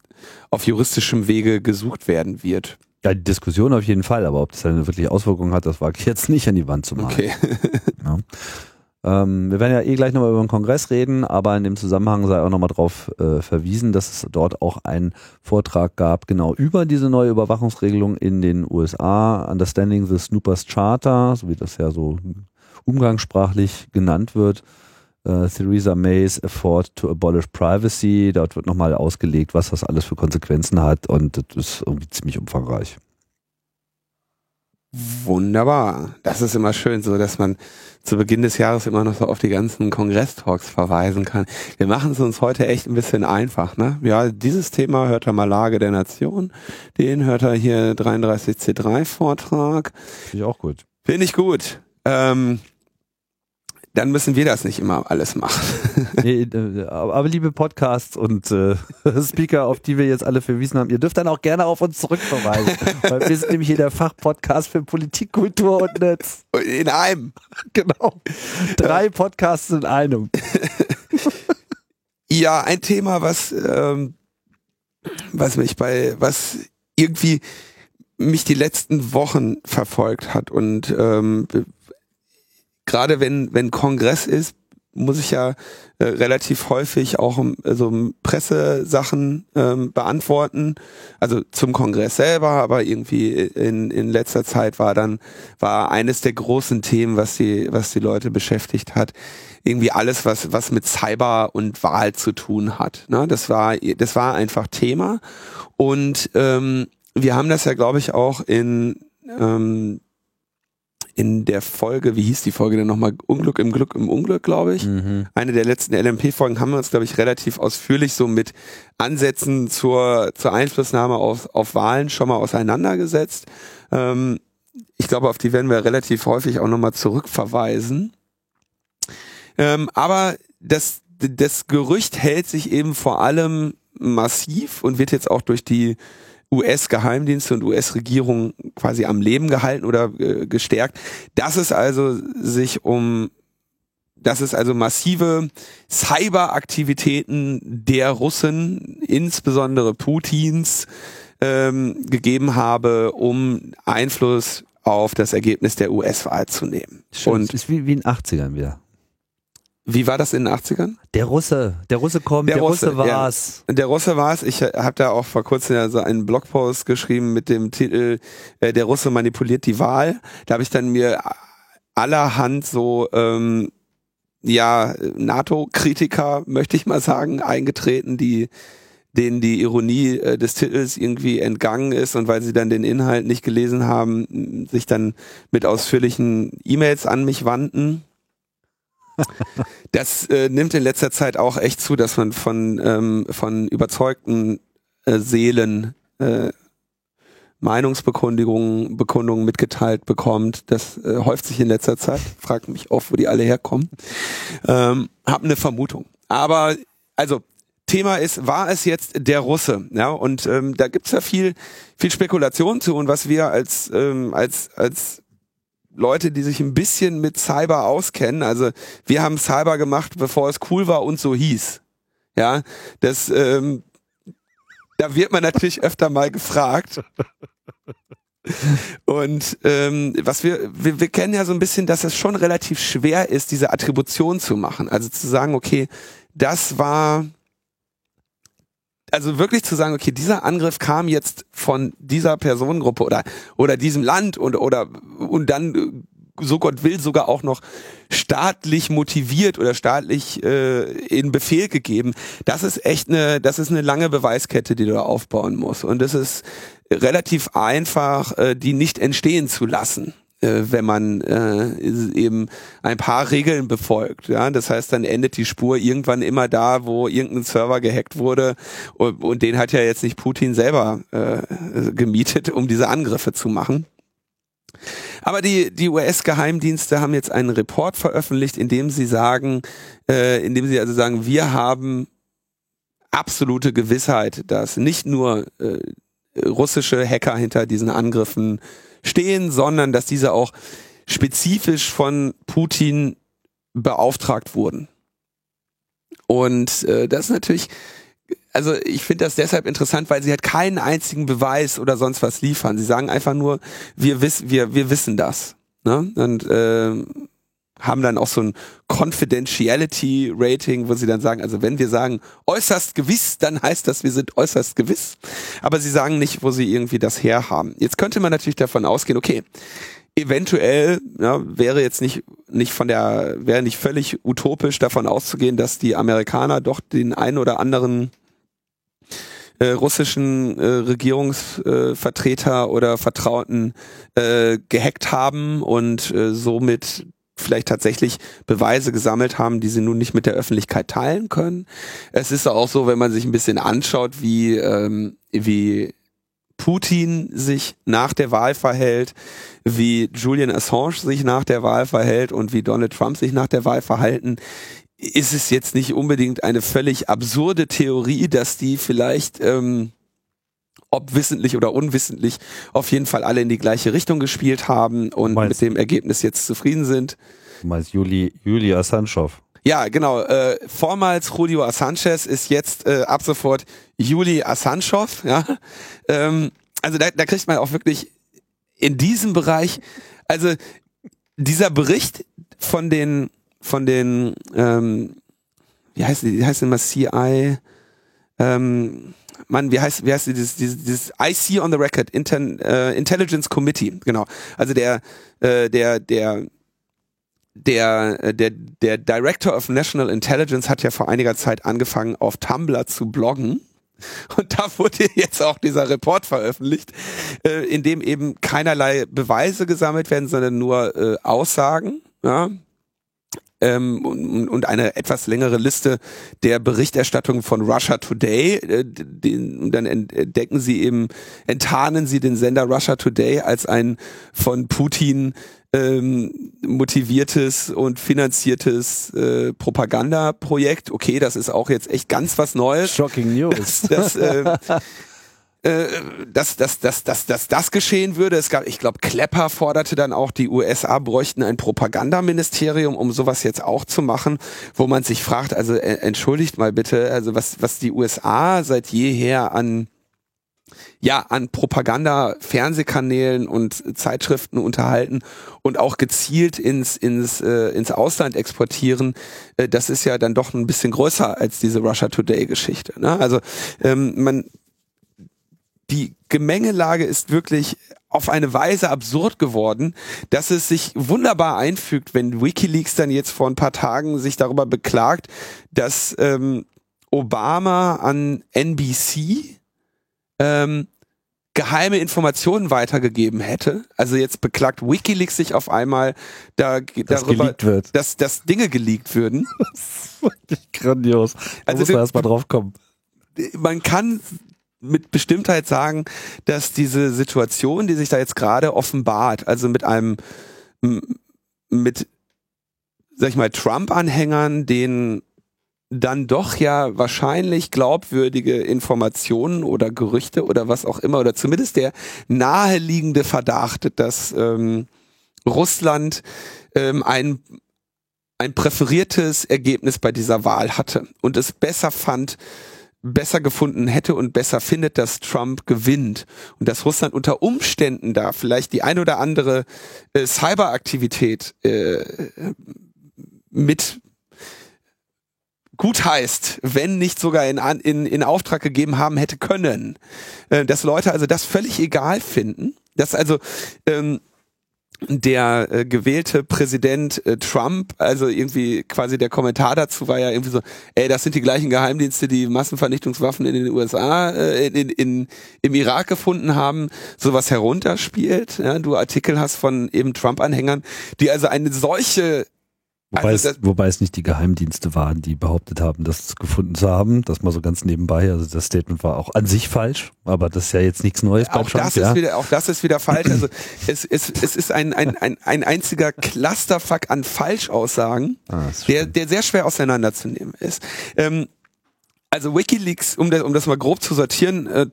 B: auf juristischem Wege gesucht werden wird.
A: Ja, die Diskussion auf jeden Fall, aber ob das eine wirkliche Auswirkung hat, das wage ich jetzt nicht an die Wand zu machen.
B: Okay.
A: ja. ähm, wir werden ja eh gleich nochmal über den Kongress reden, aber in dem Zusammenhang sei auch nochmal darauf äh, verwiesen, dass es dort auch einen Vortrag gab, genau über diese neue Überwachungsregelung in den USA, Understanding the Snoopers Charter, so wie das ja so umgangssprachlich genannt wird. Uh, Theresa May's Effort to Abolish Privacy. Dort wird nochmal ausgelegt, was das alles für Konsequenzen hat und das ist irgendwie ziemlich umfangreich.
B: Wunderbar. Das ist immer schön, so dass man zu Beginn des Jahres immer noch so auf die ganzen Kongress-Talks verweisen kann. Wir machen es uns heute echt ein bisschen einfach, ne? Ja, dieses Thema hört er mal Lage der Nation. Den hört er hier 33C3 Vortrag.
A: Finde ich auch gut.
B: Finde ich gut. Ähm, dann müssen wir das nicht immer alles machen.
A: nee, äh, aber liebe Podcasts und äh, Speaker, auf die wir jetzt alle verwiesen haben, ihr dürft dann auch gerne auf uns zurückverweisen. weil wir sind nämlich hier der Fachpodcast für Politik, Kultur und Netz.
B: In einem.
A: Genau. Drei Podcasts in einem.
B: ja, ein Thema, was, ähm, was mich bei, was irgendwie mich die letzten Wochen verfolgt hat und ähm, gerade wenn, wenn Kongress ist, muss ich ja äh, relativ häufig auch um, also Pressesachen ähm, beantworten, also zum Kongress selber, aber irgendwie in, in letzter Zeit war dann war eines der großen Themen, was die was die Leute beschäftigt hat, irgendwie alles was was mit Cyber und Wahl zu tun hat. Ne? Das war das war einfach Thema und ähm, wir haben das ja glaube ich auch in ähm, in der Folge, wie hieß die Folge denn nochmal? Unglück im Glück im Unglück, glaube ich. Mhm. Eine der letzten LMP-Folgen haben wir uns, glaube ich, relativ ausführlich so mit Ansätzen zur, zur Einflussnahme auf, auf Wahlen schon mal auseinandergesetzt. Ähm, ich glaube, auf die werden wir relativ häufig auch nochmal zurückverweisen. Ähm, aber das, das Gerücht hält sich eben vor allem massiv und wird jetzt auch durch die US-Geheimdienste und US-Regierung quasi am Leben gehalten oder äh, gestärkt. Dass es also sich um dass es also massive Cyberaktivitäten der Russen, insbesondere Putins, ähm, gegeben habe, um Einfluss auf das Ergebnis der US-Wahl zu nehmen.
A: Schön, und ist wie, wie in den 80ern wieder.
B: Wie war das in den 80ern?
A: Der Russe, der Russe kommt, der, der Russe, Russe war's.
B: Ja. Der Russe war's. Ich habe da auch vor kurzem ja so einen Blogpost geschrieben mit dem Titel äh, Der Russe manipuliert die Wahl. Da habe ich dann mir allerhand so ähm, ja NATO-Kritiker, möchte ich mal sagen, eingetreten, die denen die Ironie äh, des Titels irgendwie entgangen ist und weil sie dann den Inhalt nicht gelesen haben, sich dann mit ausführlichen E-Mails an mich wandten das äh, nimmt in letzter Zeit auch echt zu, dass man von, ähm, von überzeugten äh, Seelen äh, Meinungsbekundungen Bekundungen mitgeteilt bekommt. Das äh, häuft sich in letzter Zeit. Frag mich oft, wo die alle herkommen. Ähm, hab eine Vermutung. Aber also Thema ist, war es jetzt der Russe? Ja, und ähm, da gibt's ja viel, viel Spekulation zu und was wir als, ähm, als, als Leute, die sich ein bisschen mit Cyber auskennen. Also wir haben Cyber gemacht, bevor es cool war und so hieß. Ja, das, ähm, da wird man natürlich öfter mal gefragt. Und ähm, was wir, wir, wir kennen ja so ein bisschen, dass es schon relativ schwer ist, diese Attribution zu machen. Also zu sagen, okay, das war also wirklich zu sagen, okay, dieser Angriff kam jetzt von dieser Personengruppe oder oder diesem Land und oder und dann äh, so Gott will sogar auch noch staatlich motiviert oder staatlich äh, in Befehl gegeben. Das ist echt eine, das ist eine lange Beweiskette, die du da aufbauen musst. Und es ist relativ einfach, äh, die nicht entstehen zu lassen wenn man äh, eben ein paar Regeln befolgt. Ja, das heißt, dann endet die Spur irgendwann immer da, wo irgendein Server gehackt wurde und, und den hat ja jetzt nicht Putin selber äh, gemietet, um diese Angriffe zu machen. Aber die, die US-Geheimdienste haben jetzt einen Report veröffentlicht, in dem sie sagen, äh, in dem sie also sagen, wir haben absolute Gewissheit, dass nicht nur äh, russische Hacker hinter diesen Angriffen stehen, sondern dass diese auch spezifisch von Putin beauftragt wurden. Und äh, das ist natürlich, also ich finde das deshalb interessant, weil sie halt keinen einzigen Beweis oder sonst was liefern. Sie sagen einfach nur, wir wissen, wir, wir wissen das. Ne? Und äh, haben dann auch so ein Confidentiality Rating, wo sie dann sagen, also wenn wir sagen äußerst gewiss, dann heißt das, wir sind äußerst gewiss. Aber sie sagen nicht, wo sie irgendwie das herhaben. Jetzt könnte man natürlich davon ausgehen, okay, eventuell ja, wäre jetzt nicht nicht von der wäre nicht völlig utopisch davon auszugehen, dass die Amerikaner doch den einen oder anderen äh, russischen äh, Regierungsvertreter äh, oder Vertrauten äh, gehackt haben und äh, somit vielleicht tatsächlich Beweise gesammelt haben, die sie nun nicht mit der Öffentlichkeit teilen können. Es ist auch so, wenn man sich ein bisschen anschaut, wie, ähm, wie Putin sich nach der Wahl verhält, wie Julian Assange sich nach der Wahl verhält und wie Donald Trump sich nach der Wahl verhalten, ist es jetzt nicht unbedingt eine völlig absurde Theorie, dass die vielleicht ähm, ob wissentlich oder unwissentlich, auf jeden Fall alle in die gleiche Richtung gespielt haben und mit dem Ergebnis jetzt zufrieden sind.
A: Du meinst Juli, Julia Sanchow.
B: Ja, genau. Äh, vormals Julio Sanchez ist jetzt äh, ab sofort Juli Assanchow. Ja? Ähm, also da, da kriegt man auch wirklich in diesem Bereich, also dieser Bericht von den von den, ähm, wie heißt die, wie heißt denn mal CI, ähm, Mann, wie heißt, wie heißt dieses, dieses, dieses IC on the Record, Inten, äh, Intelligence Committee, genau. Also der, äh, der, der, der, äh, der, der Director of National Intelligence hat ja vor einiger Zeit angefangen, auf Tumblr zu bloggen. Und da wurde jetzt auch dieser Report veröffentlicht, äh, in dem eben keinerlei Beweise gesammelt werden, sondern nur äh, Aussagen. Ja, ähm, und, und eine etwas längere Liste der Berichterstattung von Russia Today. Äh, den, und dann entdecken sie eben, enttarnen sie den Sender Russia Today als ein von Putin ähm, motiviertes und finanziertes äh, Propagandaprojekt. Okay, das ist auch jetzt echt ganz was Neues.
A: Shocking News.
B: Das, das, äh, äh, dass, dass, dass, dass, dass das geschehen würde. Es gab, ich glaube, Klepper forderte dann auch, die USA bräuchten ein Propagandaministerium, um sowas jetzt auch zu machen, wo man sich fragt, also äh, entschuldigt mal bitte, also was, was die USA seit jeher an ja, an Propaganda, Fernsehkanälen und Zeitschriften unterhalten und auch gezielt ins, ins, äh, ins Ausland exportieren, äh, das ist ja dann doch ein bisschen größer als diese Russia Today Geschichte. Ne? Also ähm, man, die Gemengelage ist wirklich auf eine Weise absurd geworden, dass es sich wunderbar einfügt, wenn WikiLeaks dann jetzt vor ein paar Tagen sich darüber beklagt, dass ähm, Obama an NBC ähm, geheime Informationen weitergegeben hätte. Also jetzt beklagt WikiLeaks sich auf einmal da,
A: das
B: darüber. Dass, dass Dinge geleakt würden.
A: das ist wirklich grandios. Da
B: also
A: muss man erstmal drauf kommen.
B: Man kann mit Bestimmtheit sagen, dass diese Situation, die sich da jetzt gerade offenbart, also mit einem, mit, sag ich mal, Trump-Anhängern, den dann doch ja wahrscheinlich glaubwürdige Informationen oder Gerüchte oder was auch immer, oder zumindest der naheliegende Verdacht, dass ähm, Russland ähm, ein, ein präferiertes Ergebnis bei dieser Wahl hatte und es besser fand, besser gefunden hätte und besser findet, dass Trump gewinnt. Und dass Russland unter Umständen da vielleicht die ein oder andere äh, Cyberaktivität äh, mit gut heißt, wenn nicht sogar in, in, in Auftrag gegeben haben hätte können, äh, dass Leute also das völlig egal finden, dass also ähm, der äh, gewählte Präsident äh, Trump, also irgendwie quasi der Kommentar dazu war ja irgendwie so, ey, das sind die gleichen Geheimdienste, die Massenvernichtungswaffen in den USA, äh, in, in, im Irak gefunden haben, sowas herunterspielt. Ja, du Artikel hast von eben Trump-Anhängern, die also eine solche
A: Wobei, also es, wobei es nicht die Geheimdienste waren, die behauptet haben, das gefunden zu haben. Das mal so ganz nebenbei. Also das Statement war auch an sich falsch, aber das ist ja jetzt nichts Neues
B: auch Trump. Das ja. ist wieder, auch das ist wieder falsch. Also es, es, es ist ein, ein, ein, ein einziger Clusterfuck an Falschaussagen, ah, der, der sehr schwer auseinanderzunehmen ist. Ähm, also WikiLeaks, um das, um das mal grob zu sortieren, äh,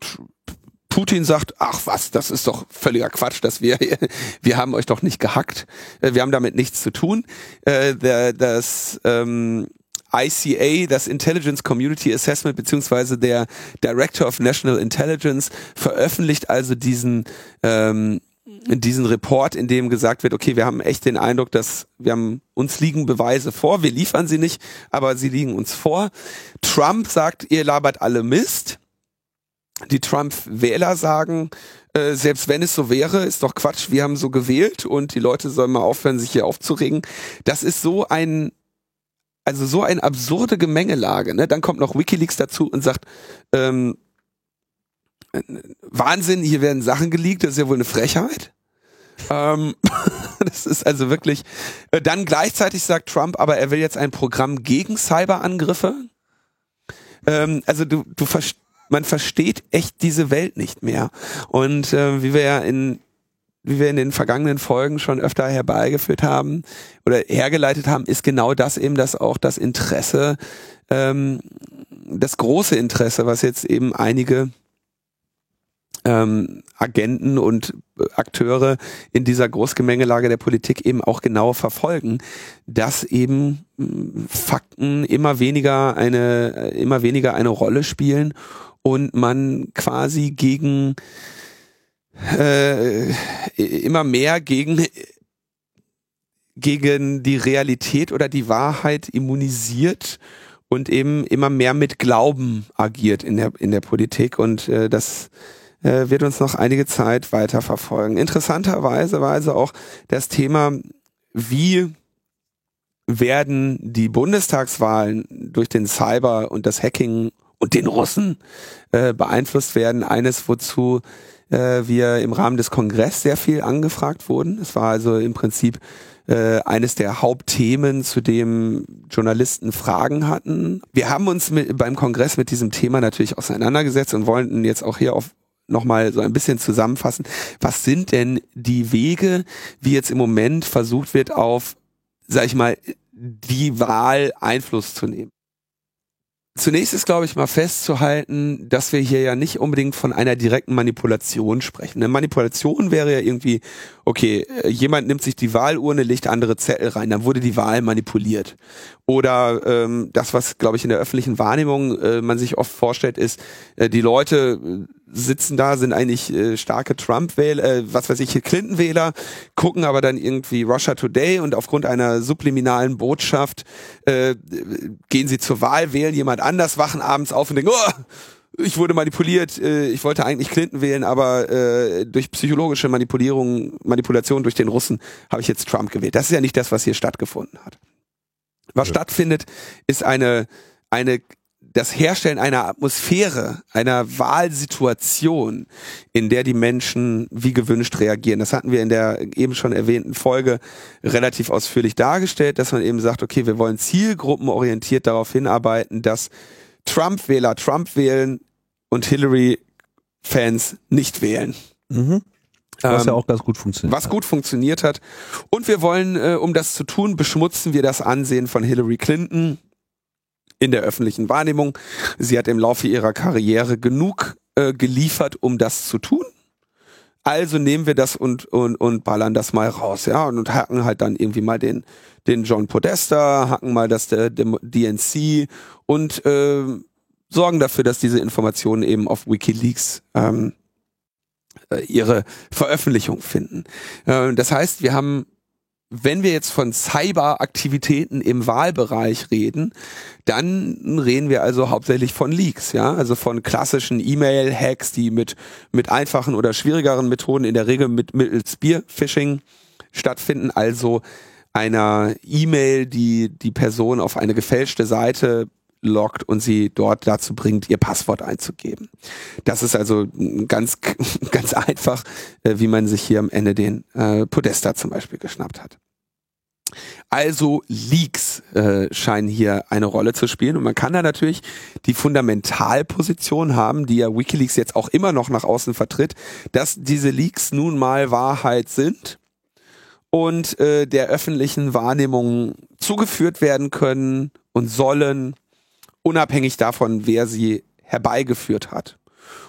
B: Putin sagt, ach was, das ist doch völliger Quatsch, dass wir, wir haben euch doch nicht gehackt, äh, wir haben damit nichts zu tun. Äh, das ähm, ICA, das Intelligence Community Assessment, beziehungsweise der Director of National Intelligence, veröffentlicht also diesen ähm, diesen Report, in dem gesagt wird, okay, wir haben echt den Eindruck, dass wir haben uns liegen Beweise vor, wir liefern sie nicht, aber sie liegen uns vor. Trump sagt, ihr labert alle Mist die Trump-Wähler sagen, äh, selbst wenn es so wäre, ist doch Quatsch, wir haben so gewählt und die Leute sollen mal aufhören, sich hier aufzuregen. Das ist so ein, also so eine absurde Gemengelage. Ne? Dann kommt noch Wikileaks dazu und sagt, ähm, Wahnsinn, hier werden Sachen geleakt, das ist ja wohl eine Frechheit. ähm, das ist also wirklich. Äh, dann gleichzeitig sagt Trump, aber er will jetzt ein Programm gegen Cyberangriffe. Ähm, also du, du verstehst man versteht echt diese Welt nicht mehr. Und äh, wie wir ja in wie wir in den vergangenen Folgen schon öfter herbeigeführt haben oder hergeleitet haben, ist genau das eben das auch das Interesse, ähm, das große Interesse, was jetzt eben einige ähm, Agenten und Akteure in dieser Großgemengelage der Politik eben auch genau verfolgen, dass eben hm, Fakten immer weniger eine immer weniger eine Rolle spielen und man quasi gegen äh, immer mehr gegen gegen die Realität oder die Wahrheit immunisiert und eben immer mehr mit Glauben agiert in der, in der Politik. Und äh, das äh, wird uns noch einige Zeit weiter verfolgen. Interessanterweise war also auch das Thema, wie werden die Bundestagswahlen durch den Cyber und das Hacking und den Russen äh, beeinflusst werden. Eines, wozu äh, wir im Rahmen des Kongresses sehr viel angefragt wurden. Es war also im Prinzip äh, eines der Hauptthemen, zu dem Journalisten Fragen hatten. Wir haben uns mit, beim Kongress mit diesem Thema natürlich auseinandergesetzt und wollten jetzt auch hier auf nochmal so ein bisschen zusammenfassen. Was sind denn die Wege, wie jetzt im Moment versucht wird, auf, sag ich mal, die Wahl Einfluss zu nehmen? Zunächst ist, glaube ich, mal festzuhalten, dass wir hier ja nicht unbedingt von einer direkten Manipulation sprechen. Eine Manipulation wäre ja irgendwie, okay, äh, jemand nimmt sich die Wahlurne, legt andere Zettel rein, dann wurde die Wahl manipuliert. Oder ähm, das, was, glaube ich, in der öffentlichen Wahrnehmung äh, man sich oft vorstellt, ist, äh, die Leute äh, sitzen da, sind eigentlich äh, starke Trump-Wähler, äh, was weiß ich, Clinton-Wähler, gucken aber dann irgendwie Russia Today und aufgrund einer subliminalen Botschaft äh, gehen sie zur Wahl, wählen jemand anders, wachen abends auf und denken, oh, ich wurde manipuliert, äh, ich wollte eigentlich Clinton wählen, aber äh, durch psychologische Manipulierung, Manipulation durch den Russen habe ich jetzt Trump gewählt. Das ist ja nicht das, was hier stattgefunden hat. Was ja. stattfindet, ist eine eine das Herstellen einer Atmosphäre, einer Wahlsituation, in der die Menschen wie gewünscht reagieren. Das hatten wir in der eben schon erwähnten Folge relativ ausführlich dargestellt, dass man eben sagt, okay, wir wollen zielgruppenorientiert darauf hinarbeiten, dass Trump-Wähler Trump wählen und Hillary-Fans nicht wählen.
A: Mhm. Was ja ähm, auch ganz gut funktioniert.
B: Was gut funktioniert hat. Und wir wollen, äh, um das zu tun, beschmutzen wir das Ansehen von Hillary Clinton in der öffentlichen Wahrnehmung. Sie hat im Laufe ihrer Karriere genug äh, geliefert, um das zu tun. Also nehmen wir das und, und, und ballern das mal raus, ja, und, und hacken halt dann irgendwie mal den, den John Podesta, hacken mal das der, der DNC und äh, sorgen dafür, dass diese Informationen eben auf WikiLeaks ähm, äh, ihre Veröffentlichung finden. Äh, das heißt, wir haben wenn wir jetzt von Cyberaktivitäten im Wahlbereich reden, dann reden wir also hauptsächlich von Leaks, ja, also von klassischen E-Mail-Hacks, die mit, mit einfachen oder schwierigeren Methoden, in der Regel mit mittels Spearphishing stattfinden, also einer E-Mail, die die Person auf eine gefälschte Seite lockt und sie dort dazu bringt, ihr Passwort einzugeben. Das ist also ganz, ganz einfach, äh, wie man sich hier am Ende den äh, Podesta zum Beispiel geschnappt hat. Also Leaks äh, scheinen hier eine Rolle zu spielen und man kann da natürlich die Fundamentalposition haben, die ja WikiLeaks jetzt auch immer noch nach außen vertritt, dass diese Leaks nun mal Wahrheit sind und äh, der öffentlichen Wahrnehmung zugeführt werden können und sollen unabhängig davon, wer sie herbeigeführt hat.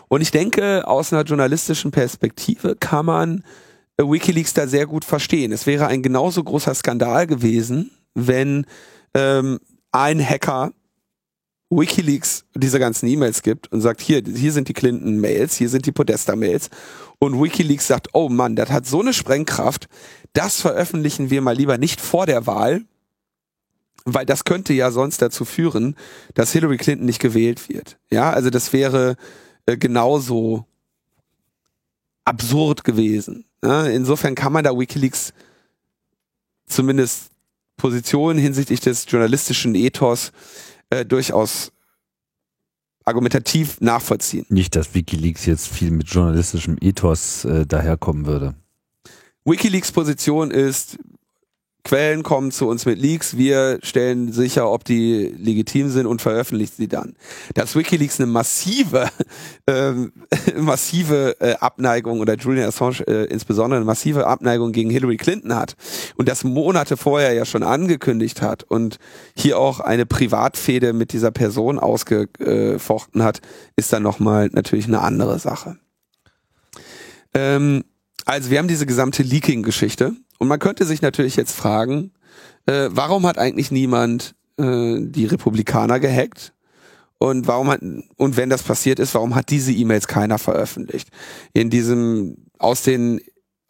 B: Und ich denke, aus einer journalistischen Perspektive kann man WikiLeaks da sehr gut verstehen. Es wäre ein genauso großer Skandal gewesen, wenn ähm, ein Hacker WikiLeaks diese ganzen E-Mails gibt und sagt, hier, hier sind die Clinton-Mails, hier sind die Podesta-Mails und WikiLeaks sagt, oh Mann, das hat so eine Sprengkraft, das veröffentlichen wir mal lieber nicht vor der Wahl, weil das könnte ja sonst dazu führen, dass Hillary Clinton nicht gewählt wird. Ja, also das wäre äh, genauso absurd gewesen. Ja, insofern kann man da WikiLeaks zumindest Positionen hinsichtlich des journalistischen Ethos äh, durchaus argumentativ nachvollziehen.
A: Nicht, dass WikiLeaks jetzt viel mit journalistischem Ethos äh, daherkommen würde.
B: WikiLeaks Position ist, Quellen kommen zu uns mit Leaks, wir stellen sicher, ob die legitim sind und veröffentlichen sie dann. Dass WikiLeaks eine massive, ähm, massive äh, Abneigung oder Julian Assange äh, insbesondere eine massive Abneigung gegen Hillary Clinton hat und das Monate vorher ja schon angekündigt hat und hier auch eine Privatfehde mit dieser Person ausgefochten hat, ist dann nochmal natürlich eine andere Sache. Ähm, also wir haben diese gesamte Leaking-Geschichte und man könnte sich natürlich jetzt fragen, äh, warum hat eigentlich niemand äh, die Republikaner gehackt? Und warum hat, und wenn das passiert ist, warum hat diese E-Mails keiner veröffentlicht? In diesem, aus den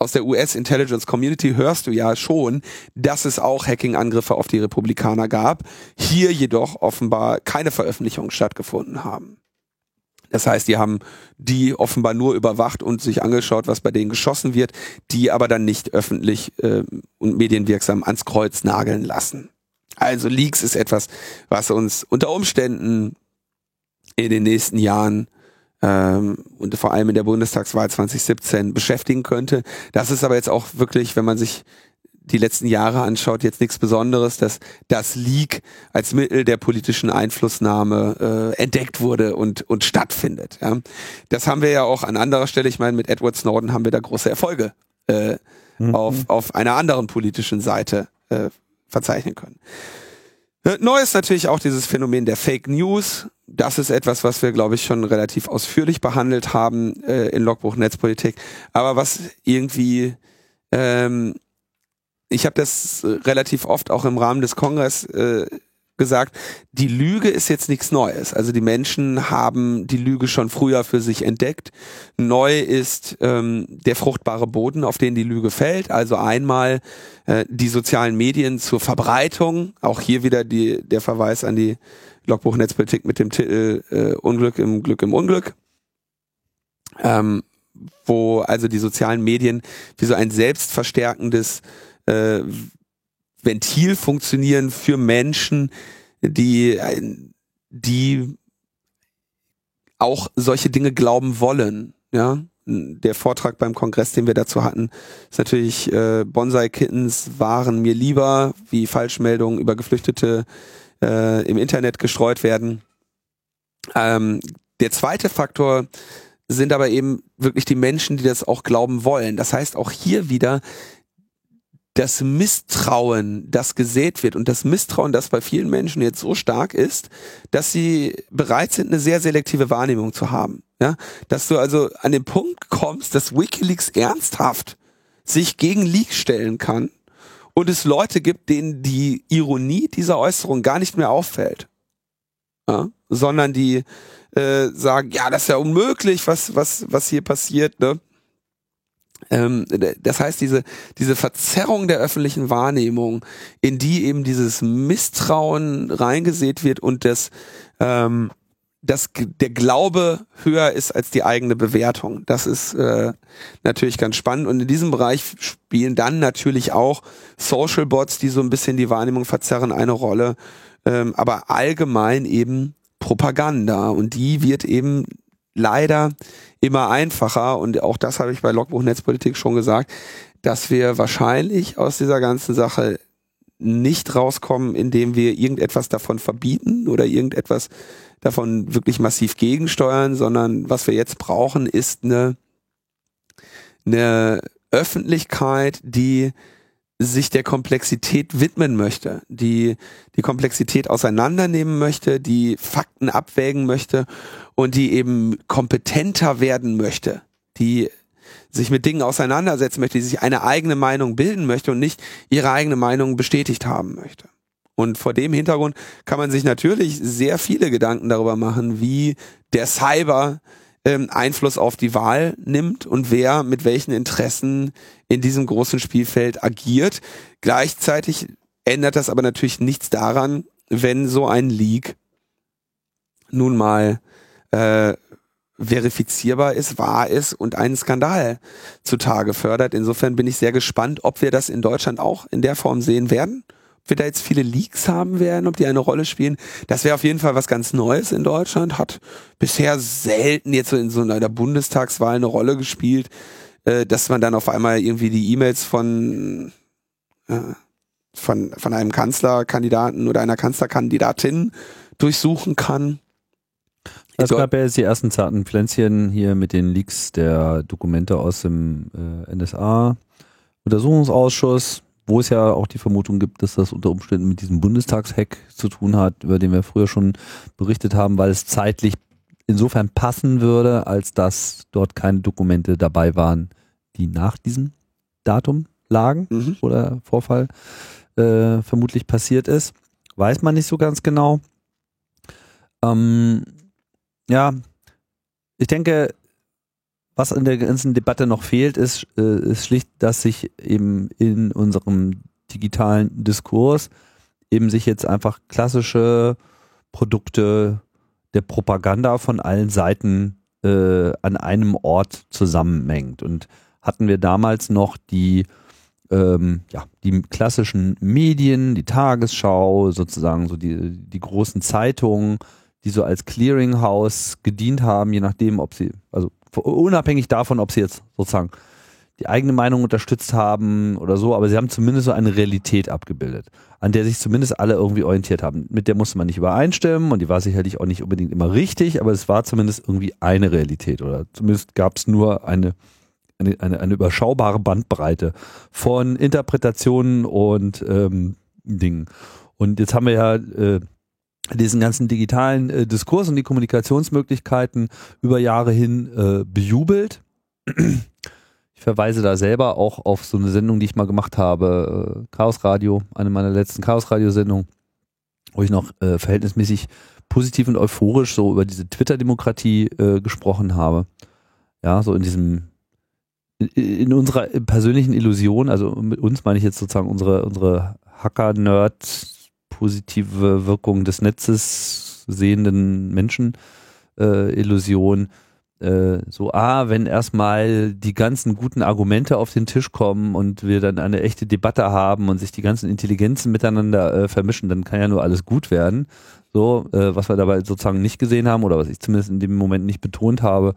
B: aus der US Intelligence Community hörst du ja schon, dass es auch Hacking-Angriffe auf die Republikaner gab, hier jedoch offenbar keine Veröffentlichungen stattgefunden haben. Das heißt, die haben die offenbar nur überwacht und sich angeschaut, was bei denen geschossen wird, die aber dann nicht öffentlich äh, und medienwirksam ans Kreuz nageln lassen. Also Leaks ist etwas, was uns unter Umständen in den nächsten Jahren ähm, und vor allem in der Bundestagswahl 2017 beschäftigen könnte. Das ist aber jetzt auch wirklich, wenn man sich die letzten Jahre anschaut, jetzt nichts Besonderes, dass das Leak als Mittel der politischen Einflussnahme äh, entdeckt wurde und, und stattfindet. Ja. Das haben wir ja auch an anderer Stelle, ich meine, mit Edward Snowden haben wir da große Erfolge äh, mhm. auf, auf einer anderen politischen Seite äh, verzeichnen können. Äh, neu ist natürlich auch dieses Phänomen der Fake News. Das ist etwas, was wir, glaube ich, schon relativ ausführlich behandelt haben äh, in Logbuch Netzpolitik. Aber was irgendwie ähm, ich habe das äh, relativ oft auch im Rahmen des Kongress äh, gesagt, die Lüge ist jetzt nichts Neues. Also die Menschen haben die Lüge schon früher für sich entdeckt. Neu ist ähm, der fruchtbare Boden, auf den die Lüge fällt. Also einmal äh, die sozialen Medien zur Verbreitung. Auch hier wieder die, der Verweis an die Logbuch Netzpolitik mit dem Titel äh, Unglück im Glück im Unglück. Ähm, wo also die sozialen Medien wie so ein selbstverstärkendes äh, Ventil funktionieren für Menschen, die, die auch solche Dinge glauben wollen. Ja, der Vortrag beim Kongress, den wir dazu hatten, ist natürlich äh, Bonsai-Kittens waren mir lieber, wie Falschmeldungen über Geflüchtete äh, im Internet gestreut werden. Ähm, der zweite Faktor sind aber eben wirklich die Menschen, die das auch glauben wollen. Das heißt auch hier wieder, das Misstrauen, das gesät wird und das Misstrauen, das bei vielen Menschen jetzt so stark ist, dass sie bereit sind, eine sehr selektive Wahrnehmung zu haben. Ja, dass du also an den Punkt kommst, dass WikiLeaks ernsthaft sich gegen Leaks stellen kann und es Leute gibt, denen die Ironie dieser Äußerung gar nicht mehr auffällt, ja? sondern die äh, sagen, ja, das ist ja unmöglich, was was was hier passiert, ne? Ähm, das heißt, diese, diese Verzerrung der öffentlichen Wahrnehmung, in die eben dieses Misstrauen reingesät wird und das, ähm, dass der Glaube höher ist als die eigene Bewertung. Das ist äh, natürlich ganz spannend. Und in diesem Bereich spielen dann natürlich auch Social Bots, die so ein bisschen die Wahrnehmung verzerren, eine Rolle. Ähm, aber allgemein eben Propaganda. Und die wird eben leider immer einfacher. Und auch das habe ich bei Logbuch Netzpolitik schon gesagt, dass wir wahrscheinlich aus dieser ganzen Sache nicht rauskommen, indem wir irgendetwas davon verbieten oder irgendetwas davon wirklich massiv gegensteuern, sondern was wir jetzt brauchen, ist eine, eine Öffentlichkeit, die sich der Komplexität widmen möchte, die die Komplexität auseinandernehmen möchte, die Fakten abwägen möchte und die eben kompetenter werden möchte, die sich mit Dingen auseinandersetzen möchte, die sich eine eigene Meinung bilden möchte und nicht ihre eigene Meinung bestätigt haben möchte. Und vor dem Hintergrund kann man sich natürlich sehr viele Gedanken darüber machen, wie der Cyber ähm, Einfluss auf die Wahl nimmt und wer mit welchen Interessen in diesem großen Spielfeld agiert. Gleichzeitig ändert das aber natürlich nichts daran, wenn so ein Leak nun mal äh, verifizierbar ist, wahr ist und einen Skandal zutage fördert. Insofern bin ich sehr gespannt, ob wir das in Deutschland auch in der Form sehen werden wir da jetzt viele Leaks haben werden, ob die eine Rolle spielen. Das wäre auf jeden Fall was ganz Neues in Deutschland. Hat bisher selten jetzt so in so einer Bundestagswahl eine Rolle gespielt, äh, dass man dann auf einmal irgendwie die E-Mails von, äh, von, von einem Kanzlerkandidaten oder einer Kanzlerkandidatin durchsuchen kann.
A: Es gab ja jetzt die ersten zarten Pflänzchen hier mit den Leaks der Dokumente aus dem äh, NSA-Untersuchungsausschuss wo es ja auch die Vermutung gibt, dass das unter Umständen mit diesem Bundestagshack zu tun hat, über den wir früher schon berichtet haben, weil es zeitlich insofern passen würde, als dass dort keine Dokumente dabei waren, die nach diesem Datum lagen mhm. oder Vorfall äh, vermutlich passiert ist. Weiß man nicht so ganz genau. Ähm, ja, ich denke, was in der ganzen Debatte noch fehlt, ist, äh, ist schlicht, dass sich eben in unserem digitalen Diskurs eben sich jetzt einfach klassische Produkte der Propaganda von allen Seiten äh, an einem Ort zusammenmengt. Und hatten wir damals noch die, ähm, ja, die klassischen Medien, die Tagesschau, sozusagen so die, die großen Zeitungen, die so als Clearinghouse gedient haben, je nachdem, ob sie, also unabhängig davon, ob sie jetzt sozusagen die eigene Meinung unterstützt haben oder so, aber sie haben zumindest so eine Realität abgebildet, an der sich zumindest alle irgendwie orientiert haben. Mit der musste man nicht übereinstimmen und die war sicherlich auch nicht unbedingt immer richtig, aber es war zumindest irgendwie eine Realität oder zumindest gab es nur eine, eine, eine, eine überschaubare Bandbreite von Interpretationen und ähm, Dingen. Und jetzt haben wir ja äh, diesen ganzen digitalen äh, Diskurs und die Kommunikationsmöglichkeiten über Jahre hin äh, bejubelt. Ich verweise da selber auch auf so eine Sendung, die ich mal gemacht habe, äh, Chaos Radio, eine meiner letzten Chaos Radio Sendungen, wo ich noch äh, verhältnismäßig positiv und euphorisch so über diese Twitter-Demokratie äh, gesprochen habe. Ja, so in diesem in, unserer persönlichen Illusion, also mit uns meine ich jetzt sozusagen unsere unsere Hacker-Nerd positive Wirkung des Netzes sehenden Menschen äh, Illusion äh, so, ah, wenn erstmal die ganzen guten Argumente auf den Tisch kommen und wir dann eine echte Debatte haben und sich die ganzen Intelligenzen miteinander äh, vermischen, dann kann ja nur alles gut werden. So, äh, was wir dabei sozusagen nicht gesehen haben oder was ich zumindest in dem Moment nicht betont habe,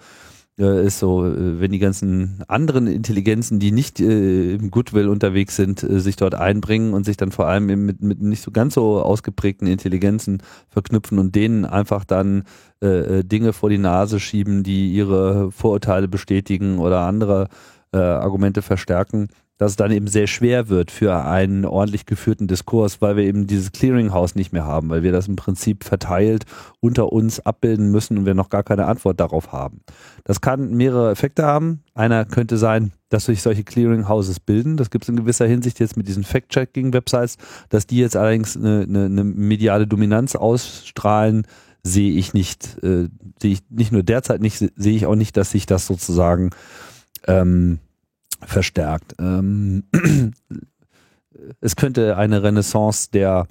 A: äh, ist so, äh, wenn die ganzen anderen Intelligenzen, die nicht äh, im Goodwill unterwegs sind, äh, sich dort einbringen und sich dann vor allem mit, mit nicht so ganz so ausgeprägten Intelligenzen verknüpfen und denen einfach dann äh, äh, Dinge vor die Nase schieben, die ihre Vorurteile bestätigen oder andere Argumente verstärken, dass es dann eben sehr schwer wird für einen ordentlich geführten Diskurs, weil wir eben dieses Clearinghouse nicht mehr haben, weil wir das im Prinzip verteilt unter uns abbilden müssen und wir noch gar keine Antwort darauf haben. Das kann mehrere Effekte haben. Einer könnte sein, dass sich solche Clearinghouses bilden. Das gibt es in gewisser Hinsicht jetzt mit diesen Fact-Checking-Websites, dass die jetzt allerdings eine, eine, eine mediale Dominanz ausstrahlen, sehe ich nicht, äh, sehe ich nicht nur derzeit nicht, sehe ich auch nicht, dass sich das sozusagen ähm, verstärkt. Ähm, es könnte eine Renaissance der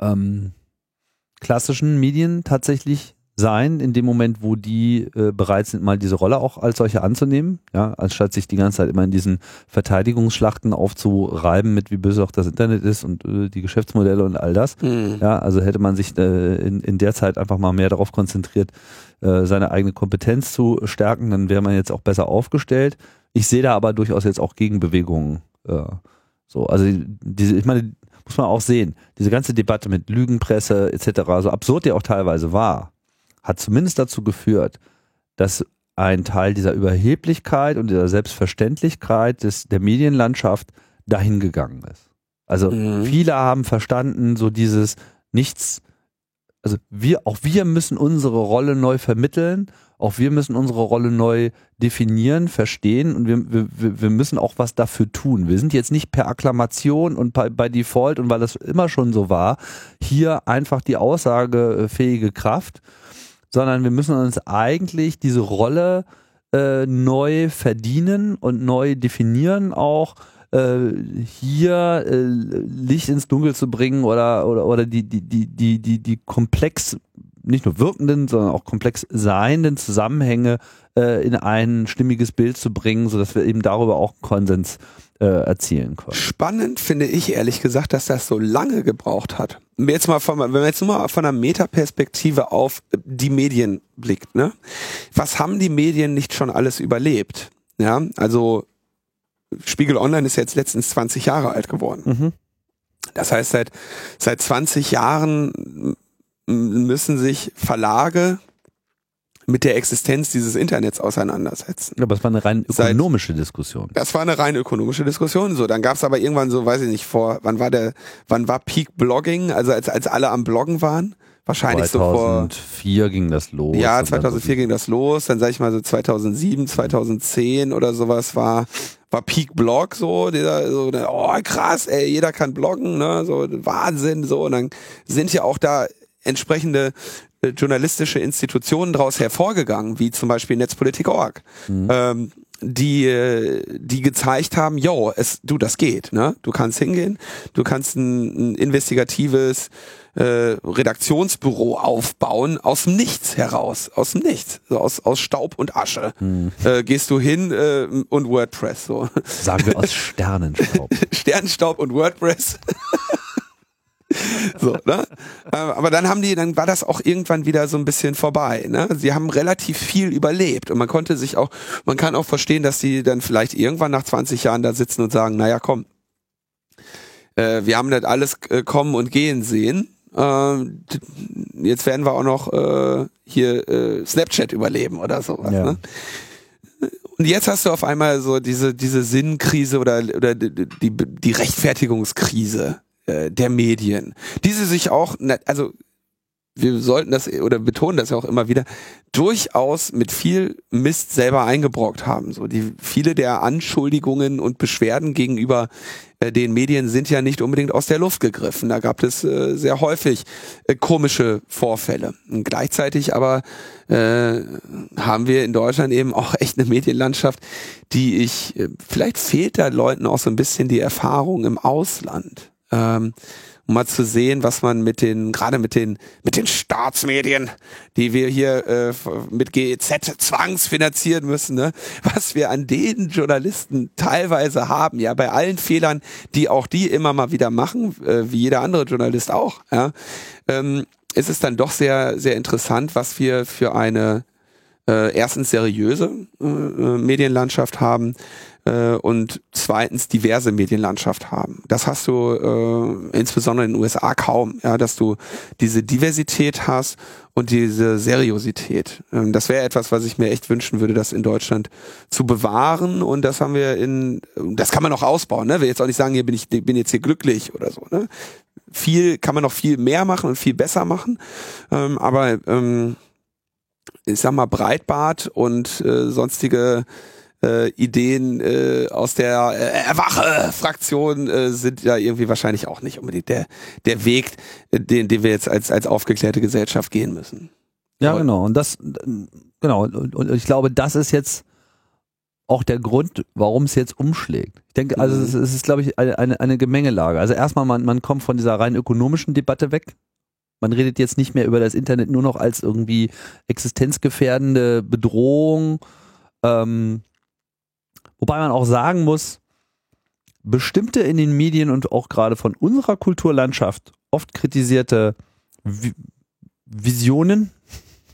A: ähm, klassischen Medien tatsächlich sein, in dem Moment, wo die äh, bereit sind, mal diese Rolle auch als solche anzunehmen, ja, anstatt sich die ganze Zeit immer in diesen Verteidigungsschlachten aufzureiben, mit wie böse auch das Internet ist und äh, die Geschäftsmodelle und all das. Mhm. Ja, also hätte man sich äh, in, in der Zeit einfach mal mehr darauf konzentriert, äh, seine eigene Kompetenz zu stärken, dann wäre man jetzt auch besser aufgestellt. Ich sehe da aber durchaus jetzt auch Gegenbewegungen. Äh, so, also diese, ich meine, muss man auch sehen, diese ganze Debatte mit Lügenpresse etc., so absurd die auch teilweise war, hat zumindest dazu geführt, dass ein Teil dieser Überheblichkeit und dieser Selbstverständlichkeit des, der Medienlandschaft dahingegangen ist. Also mhm. viele haben verstanden, so dieses nichts, also wir, auch wir müssen unsere Rolle neu vermitteln, auch wir müssen unsere Rolle neu definieren, verstehen und wir, wir, wir müssen auch was dafür tun. Wir sind jetzt nicht per Akklamation und bei, bei Default und weil das immer schon so war, hier einfach die aussagefähige Kraft, sondern wir müssen uns eigentlich diese Rolle äh, neu verdienen und neu definieren auch äh, hier äh, Licht ins Dunkel zu bringen oder oder oder die die die die die komplex nicht nur wirkenden, sondern auch komplex seienden Zusammenhänge äh, in ein stimmiges Bild zu bringen, sodass wir eben darüber auch Konsens äh, erzielen können.
B: Spannend finde ich ehrlich gesagt, dass das so lange gebraucht hat. Jetzt mal von, wenn man jetzt nur mal von einer Metaperspektive auf die Medien blickt, ne? Was haben die Medien nicht schon alles überlebt? Ja, also Spiegel Online ist jetzt letztens 20 Jahre alt geworden. Mhm. Das heißt, seit, seit 20 Jahren müssen sich Verlage mit der Existenz dieses Internets auseinandersetzen.
A: Aber es war eine rein ökonomische Seit, Diskussion.
B: Das war eine rein ökonomische Diskussion. So, dann gab es aber irgendwann so, weiß ich nicht, vor, wann war der, wann war Peak Blogging? Also als als alle am Bloggen waren, wahrscheinlich 2004
A: so vor. 2004 ging das los.
B: Ja, 2004 ging das los. Dann sag ich mal so 2007, 2010 oder sowas war war Peak Blog so, dieser so, oh krass, ey, jeder kann bloggen, ne, so Wahnsinn, so und dann sind ja auch da entsprechende äh, journalistische Institutionen daraus hervorgegangen, wie zum Beispiel Netzpolitik.org, mhm. ähm, die, äh, die gezeigt haben, yo, es, du, das geht, ne? Du kannst hingehen, du kannst ein, ein investigatives äh, Redaktionsbüro aufbauen aus dem Nichts heraus, aus dem Nichts, so aus, aus Staub und Asche. Hm. Äh, gehst du hin äh, und WordPress so.
A: Sagen wir aus Sternenstaub.
B: Sternenstaub und WordPress. so, ne? Äh, aber dann haben die, dann war das auch irgendwann wieder so ein bisschen vorbei. Ne? Sie haben relativ viel überlebt und man konnte sich auch, man kann auch verstehen, dass die dann vielleicht irgendwann nach 20 Jahren da sitzen und sagen, naja, komm, äh, wir haben das alles äh, kommen und gehen sehen äh, jetzt werden wir auch noch äh, hier äh, Snapchat überleben oder sowas. Ja. Ne? Und jetzt hast du auf einmal so diese, diese Sinnkrise oder, oder die, die Rechtfertigungskrise äh, der Medien, die sie sich auch, also wir sollten das oder betonen das ja auch immer wieder, durchaus mit viel Mist selber eingebrockt haben. So die viele der Anschuldigungen und Beschwerden gegenüber äh, den Medien sind ja nicht unbedingt aus der Luft gegriffen. Da gab es äh, sehr häufig äh, komische Vorfälle. Und gleichzeitig aber äh, haben wir in Deutschland eben auch echt eine Medienlandschaft, die ich, äh, vielleicht fehlt da Leuten auch so ein bisschen die Erfahrung im Ausland. Ähm, um mal zu sehen, was man mit den, gerade mit den, mit den Staatsmedien, die wir hier äh, mit GEZ zwangsfinanzieren müssen, ne? was wir an den Journalisten teilweise haben, ja, bei allen Fehlern, die auch die immer mal wieder machen, äh, wie jeder andere Journalist auch, ja, ähm, ist es dann doch sehr, sehr interessant, was wir für eine äh, erstens seriöse äh, äh Medienlandschaft haben, äh, und zweitens diverse Medienlandschaft haben. Das hast du äh, insbesondere in den USA kaum, ja, dass du diese Diversität hast und diese Seriosität. Ähm, das wäre etwas, was ich mir echt wünschen würde, das in Deutschland zu bewahren und das haben wir in, das kann man noch ausbauen, ne? Will jetzt auch nicht sagen, hier bin ich, bin jetzt hier glücklich oder so, ne? Viel kann man noch viel mehr machen und viel besser machen, ähm, aber ähm, ich sag mal Breitbart und äh, sonstige äh, Ideen äh, aus der äh, Erwache-Fraktion äh, sind ja irgendwie wahrscheinlich auch nicht unbedingt der, der Weg, den, den wir jetzt als, als aufgeklärte Gesellschaft gehen müssen.
A: Ja, Aber genau. Und das, genau. Und, ich glaube, das ist jetzt auch der Grund, warum es jetzt umschlägt. Ich denke, also mhm. es, ist, glaube ich, eine, eine, eine Gemengelage. Also erstmal, man, man kommt von dieser rein ökonomischen Debatte weg. Man redet jetzt nicht mehr über das Internet nur noch als irgendwie existenzgefährdende Bedrohung. Ähm, Wobei man auch sagen muss, bestimmte in den Medien und auch gerade von unserer Kulturlandschaft oft kritisierte Visionen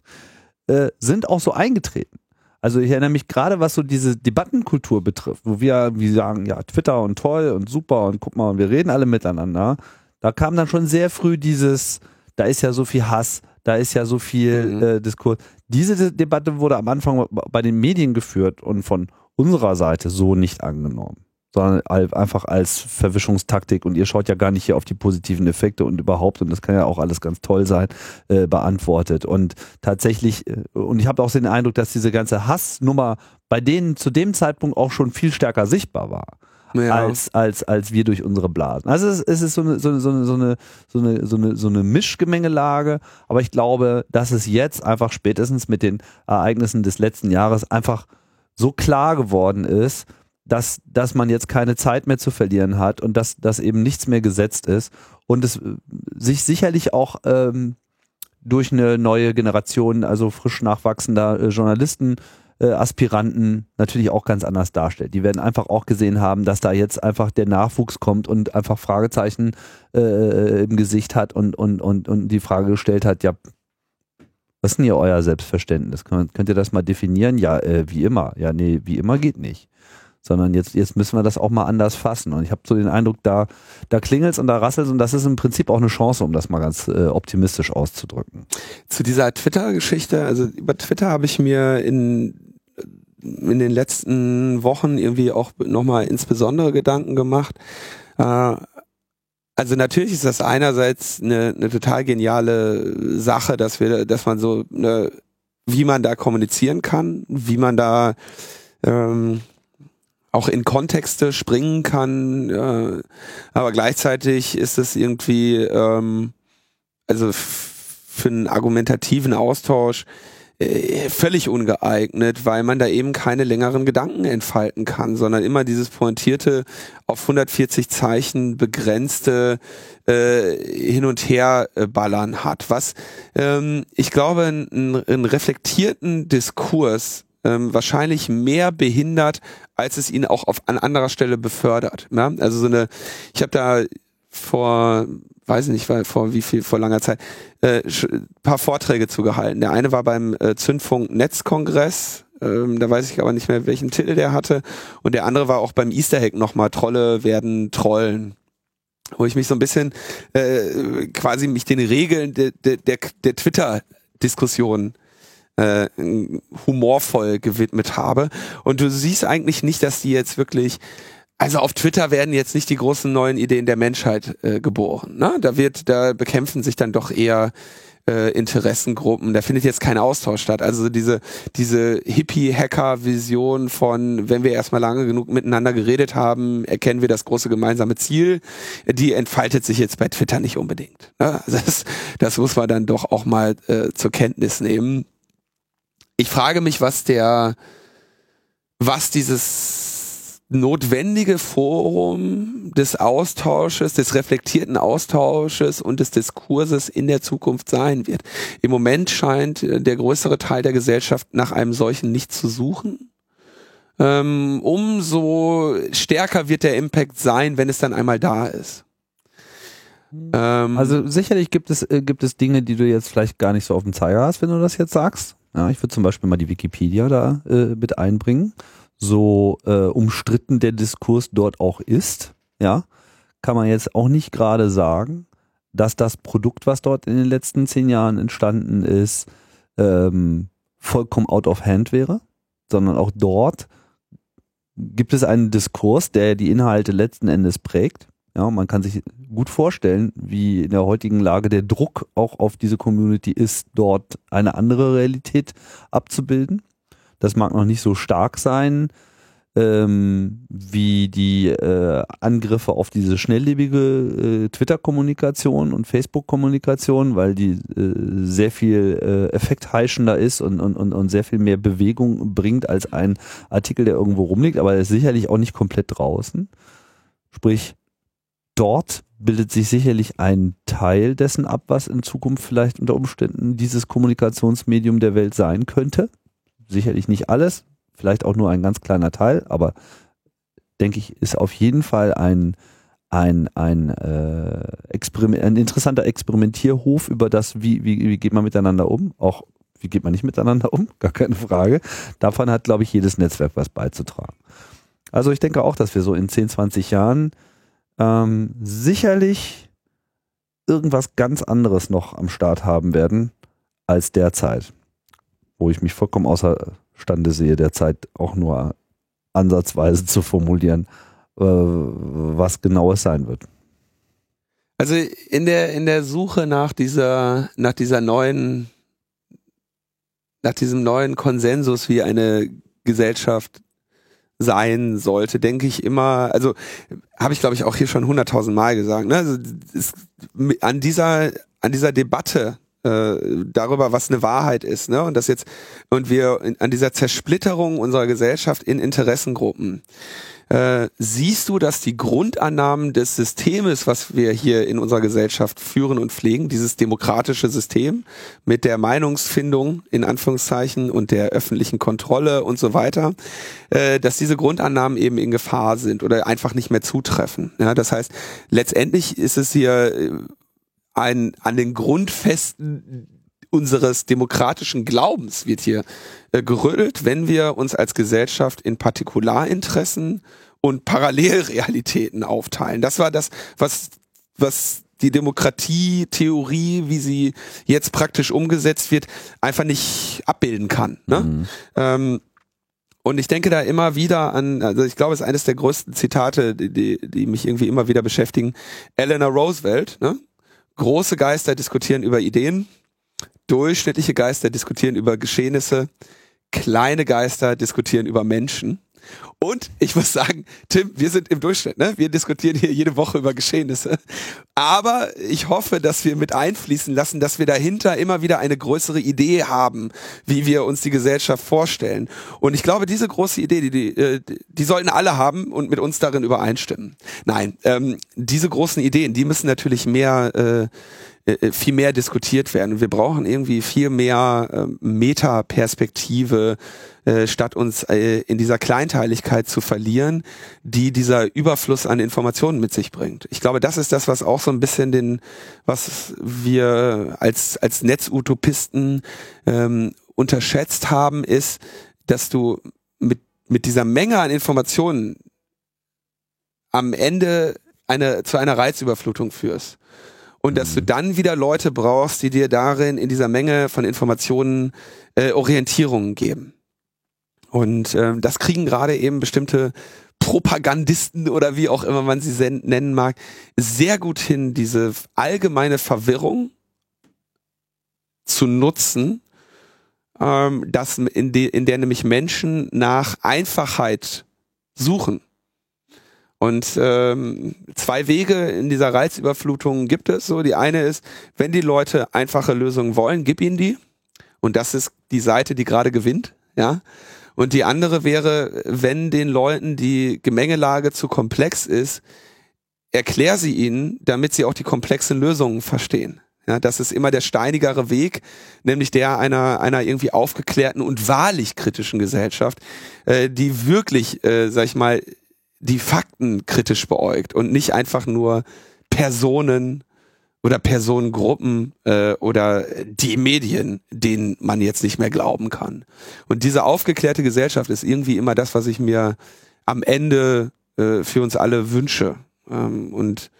A: äh, sind auch so eingetreten. Also ich erinnere mich gerade, was so diese Debattenkultur betrifft, wo wir wie sagen, ja, Twitter und toll und super und guck mal, wir reden alle miteinander. Da kam dann schon sehr früh dieses, da ist ja so viel Hass, da ist ja so viel mhm. äh, Diskurs. Diese Debatte wurde am Anfang bei den Medien geführt und von unserer Seite so nicht angenommen, sondern einfach als Verwischungstaktik und ihr schaut ja gar nicht hier auf die positiven Effekte und überhaupt, und das kann ja auch alles ganz toll sein, äh, beantwortet. Und tatsächlich, äh, und ich habe auch den Eindruck, dass diese ganze Hassnummer bei denen zu dem Zeitpunkt auch schon viel stärker sichtbar war. Ja. als, als, als wir durch unsere Blasen. Also es, ist so eine Mischgemengelage, aber ich glaube, dass es jetzt einfach spätestens mit den Ereignissen des letzten Jahres einfach so klar geworden ist, dass, dass man jetzt keine Zeit mehr zu verlieren hat und dass, dass eben nichts mehr gesetzt ist und es äh, sich sicherlich auch ähm, durch eine neue Generation, also frisch nachwachsender äh, Journalisten, äh, Aspiranten natürlich auch ganz anders darstellt. Die werden einfach auch gesehen haben, dass da jetzt einfach der Nachwuchs kommt und einfach Fragezeichen äh, im Gesicht hat und, und, und, und die Frage gestellt hat, ja, was ist denn hier euer Selbstverständnis? Könnt, könnt ihr das mal definieren? Ja, äh, wie immer. Ja, nee, wie immer geht nicht. Sondern jetzt, jetzt müssen wir das auch mal anders fassen. Und ich habe so den Eindruck, da, da klingelt's und da rasselt's und das ist im Prinzip auch eine Chance, um das mal ganz äh, optimistisch auszudrücken.
B: Zu dieser Twitter-Geschichte, also über Twitter habe ich mir in, in den letzten Wochen irgendwie auch nochmal insbesondere Gedanken gemacht. Äh, also natürlich ist das einerseits eine, eine total geniale Sache, dass wir, dass man so, eine, wie man da kommunizieren kann, wie man da ähm, auch in Kontexte springen kann, äh, aber gleichzeitig ist es irgendwie, ähm, also für einen argumentativen Austausch äh, völlig ungeeignet, weil man da eben keine längeren Gedanken entfalten kann, sondern immer dieses pointierte, auf 140 Zeichen begrenzte äh, Hin- und Her-Ballern äh, hat. Was ähm, ich glaube, einen, einen reflektierten Diskurs ähm, wahrscheinlich mehr behindert, als es ihn auch auf an anderer Stelle befördert. Ja? Also so eine, ich habe da vor weiß ich nicht, vor wie viel, vor langer Zeit, äh, paar Vorträge zugehalten. Der eine war beim äh, Zündfunk Netzkongress, ähm, da weiß ich aber nicht mehr, welchen Titel der hatte. Und der andere war auch beim Easter Hack nochmal, Trolle werden Trollen. Wo ich mich so ein bisschen äh, quasi mich den Regeln der, der, der, der Twitter-Diskussion äh, humorvoll gewidmet habe. Und du siehst eigentlich nicht, dass die jetzt wirklich also auf Twitter werden jetzt nicht die großen neuen Ideen der Menschheit äh, geboren. Ne? Da wird, da bekämpfen sich dann doch eher äh, Interessengruppen. Da findet jetzt kein Austausch statt. Also diese diese Hippie-Hacker-Vision von, wenn wir erstmal lange genug miteinander geredet haben, erkennen wir das große gemeinsame Ziel. Die entfaltet sich jetzt bei Twitter nicht unbedingt. Ne? Also das, das muss man dann doch auch mal äh, zur Kenntnis nehmen. Ich frage mich, was der, was dieses notwendige Forum des Austausches, des reflektierten Austausches und des Diskurses in der Zukunft sein wird. Im Moment scheint äh, der größere Teil der Gesellschaft nach einem solchen nicht zu suchen. Ähm, umso stärker wird der Impact sein, wenn es dann einmal da ist.
A: Also sicherlich gibt es, äh, gibt es Dinge, die du jetzt vielleicht gar nicht so auf dem Zeiger hast, wenn du das jetzt sagst. Ja, ich würde zum Beispiel mal die Wikipedia da äh, mit einbringen so äh, umstritten der Diskurs dort auch ist, ja, kann man jetzt auch nicht gerade sagen, dass das Produkt, was dort in den letzten zehn Jahren entstanden ist, ähm, vollkommen out of hand wäre, sondern auch dort gibt es einen Diskurs, der die Inhalte letzten Endes prägt. Ja, man kann sich gut vorstellen, wie in der heutigen Lage der Druck auch auf diese Community ist, dort eine andere Realität abzubilden. Das mag noch nicht so stark sein ähm, wie die äh, Angriffe auf diese schnelllebige äh, Twitter-Kommunikation und Facebook-Kommunikation, weil die äh, sehr viel äh, effektheischender ist und, und, und, und sehr viel mehr Bewegung bringt als ein Artikel, der irgendwo rumliegt, aber er ist sicherlich auch nicht komplett draußen. Sprich, dort bildet sich sicherlich ein Teil dessen ab, was in Zukunft vielleicht unter Umständen dieses Kommunikationsmedium der Welt sein könnte sicherlich nicht alles, vielleicht auch nur ein ganz kleiner Teil, aber denke ich, ist auf jeden Fall ein, ein, ein, äh, Experiment, ein interessanter Experimentierhof über das, wie, wie, wie geht man miteinander um, auch wie geht man nicht miteinander um, gar keine Frage. Davon hat, glaube ich, jedes Netzwerk was beizutragen. Also ich denke auch, dass wir so in 10, 20 Jahren ähm, sicherlich irgendwas ganz anderes noch am Start haben werden als derzeit wo ich mich vollkommen außerstande sehe, derzeit auch nur ansatzweise zu formulieren, äh, was genau es sein wird.
B: Also in der in der Suche nach dieser nach dieser neuen nach diesem neuen Konsensus, wie eine Gesellschaft sein sollte, denke ich immer, also habe ich glaube ich auch hier schon hunderttausend Mal gesagt, ne? also, es, an dieser an dieser Debatte äh, darüber, was eine Wahrheit ist, ne? Und das jetzt und wir in, an dieser Zersplitterung unserer Gesellschaft in Interessengruppen äh, siehst du, dass die Grundannahmen des Systems, was wir hier in unserer Gesellschaft führen und pflegen, dieses demokratische System mit der Meinungsfindung in Anführungszeichen und der öffentlichen Kontrolle und so weiter, äh, dass diese Grundannahmen eben in Gefahr sind oder einfach nicht mehr zutreffen. Ja, das heißt, letztendlich ist es hier äh, ein, an den Grundfesten unseres demokratischen Glaubens wird hier äh, gerüttelt, wenn wir uns als Gesellschaft in Partikularinteressen und Parallelrealitäten aufteilen. Das war das, was, was die Demokratietheorie, wie sie jetzt praktisch umgesetzt wird, einfach nicht abbilden kann. Ne? Mhm. Ähm, und ich denke da immer wieder an, also ich glaube, es ist eines der größten Zitate, die, die, die mich irgendwie immer wieder beschäftigen. Eleanor Roosevelt, ne? Große Geister diskutieren über Ideen, durchschnittliche Geister diskutieren über Geschehnisse, kleine Geister diskutieren über Menschen. Und ich muss sagen, Tim, wir sind im Durchschnitt, ne? Wir diskutieren hier jede Woche über Geschehnisse. Aber ich hoffe, dass wir mit einfließen lassen, dass wir dahinter immer wieder eine größere Idee haben, wie wir uns die Gesellschaft vorstellen. Und ich glaube, diese große Idee, die, die, äh, die sollten alle haben und mit uns darin übereinstimmen. Nein, ähm, diese großen Ideen, die müssen natürlich mehr äh, viel mehr diskutiert werden. Wir brauchen irgendwie viel mehr äh, Metaperspektive, äh, statt uns äh, in dieser Kleinteiligkeit zu verlieren, die dieser Überfluss an Informationen mit sich bringt. Ich glaube, das ist das, was auch so ein bisschen den, was wir als als Netzutopisten ähm, unterschätzt haben, ist, dass du mit mit dieser Menge an Informationen am Ende eine zu einer Reizüberflutung führst und dass du dann wieder Leute brauchst, die dir darin in dieser Menge von Informationen äh, Orientierungen geben. Und ähm, das kriegen gerade eben bestimmte Propagandisten oder wie auch immer man sie nennen mag, sehr gut hin, diese allgemeine Verwirrung zu nutzen, ähm, dass in, de, in der nämlich Menschen nach Einfachheit suchen. Und ähm, zwei Wege in dieser Reizüberflutung gibt es. So, die eine ist, wenn die Leute einfache Lösungen wollen, gib ihnen die. Und das ist die Seite, die gerade gewinnt. Ja. Und die andere wäre, wenn den Leuten die Gemengelage zu komplex ist, erklär sie ihnen, damit sie auch die komplexen Lösungen verstehen. Ja, das ist immer der steinigere Weg, nämlich der einer, einer irgendwie aufgeklärten und wahrlich kritischen Gesellschaft, äh, die wirklich, äh, sag ich mal, die Fakten kritisch beäugt und nicht einfach nur Personen oder Personengruppen äh, oder die Medien, denen man jetzt nicht mehr glauben kann. Und diese aufgeklärte Gesellschaft ist irgendwie immer das, was ich mir am Ende äh, für uns alle wünsche. Ähm, und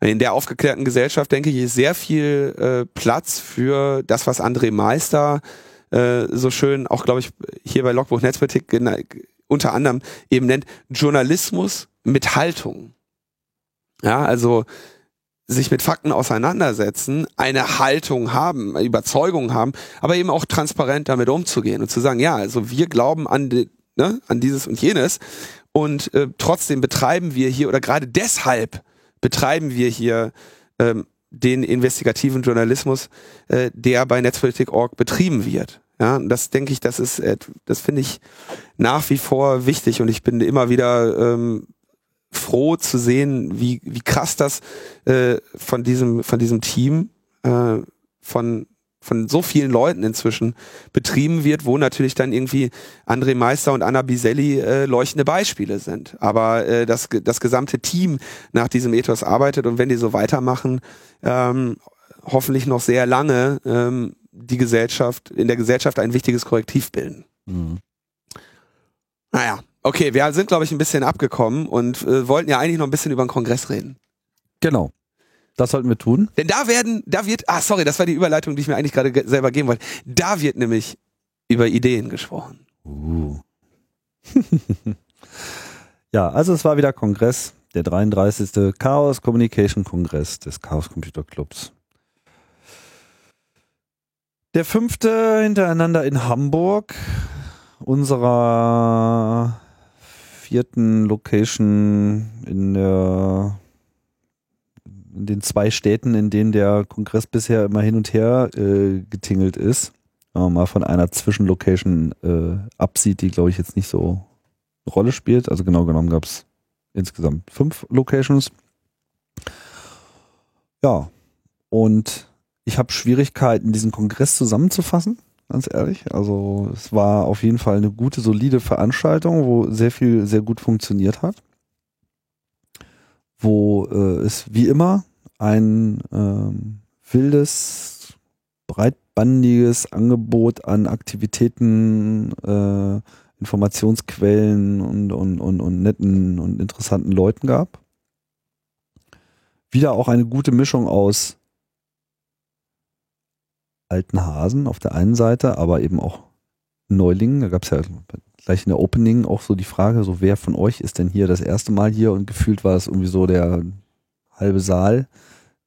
B: in der aufgeklärten Gesellschaft, denke ich, ist sehr viel äh, Platz für das, was André Meister äh, so schön, auch glaube ich, hier bei Logbuch Netzpolitik unter anderem eben nennt, Journalismus mit Haltung. Ja, also sich mit Fakten auseinandersetzen, eine Haltung haben, Überzeugung haben, aber eben auch transparent damit umzugehen und zu sagen, ja, also wir glauben an, die, ne, an dieses und jenes und äh, trotzdem betreiben wir hier oder gerade deshalb betreiben wir hier ähm, den investigativen Journalismus, äh, der bei Netzpolitik.org betrieben wird. Ja, das denke ich, das ist, äh, das finde ich nach wie vor wichtig und ich bin immer wieder ähm, froh zu sehen, wie, wie krass das äh, von diesem, von diesem Team, äh, von, von so vielen Leuten inzwischen betrieben wird, wo natürlich dann irgendwie André Meister und Anna Biselli äh, leuchtende Beispiele sind. Aber äh, das, das gesamte Team nach diesem Ethos arbeitet und wenn die so weitermachen, ähm, hoffentlich noch sehr lange, ähm, die Gesellschaft, in der Gesellschaft ein wichtiges Korrektiv bilden. Mhm. Naja, okay, wir sind, glaube ich, ein bisschen abgekommen und äh, wollten ja eigentlich noch ein bisschen über den Kongress reden.
A: Genau. Das sollten wir tun.
B: Denn da werden, da wird, ah, sorry, das war die Überleitung, die ich mir eigentlich gerade ge selber geben wollte. Da wird nämlich über Ideen gesprochen. Uh.
A: ja, also es war wieder Kongress, der 33. Chaos Communication Kongress des Chaos Computer Clubs. Der fünfte hintereinander in Hamburg, unserer vierten Location in der in den zwei Städten, in denen der Kongress bisher immer hin und her äh, getingelt ist. Wenn man mal von einer Zwischenlocation äh, absieht, die glaube ich jetzt nicht so eine Rolle spielt. Also genau genommen gab es insgesamt fünf Locations. Ja, und ich habe Schwierigkeiten, diesen Kongress zusammenzufassen, ganz ehrlich. Also es war auf jeden Fall eine gute, solide Veranstaltung, wo sehr viel sehr gut funktioniert hat. Wo äh, es wie immer ein ähm, wildes, breitbandiges Angebot an Aktivitäten, äh, Informationsquellen und, und, und, und netten und interessanten Leuten gab. Wieder auch eine gute Mischung aus alten Hasen auf der einen Seite, aber eben auch Neulingen. Da gab es ja gleich in der Opening auch so die Frage, so wer von euch ist denn hier das erste Mal hier und gefühlt war es irgendwie so der halbe Saal,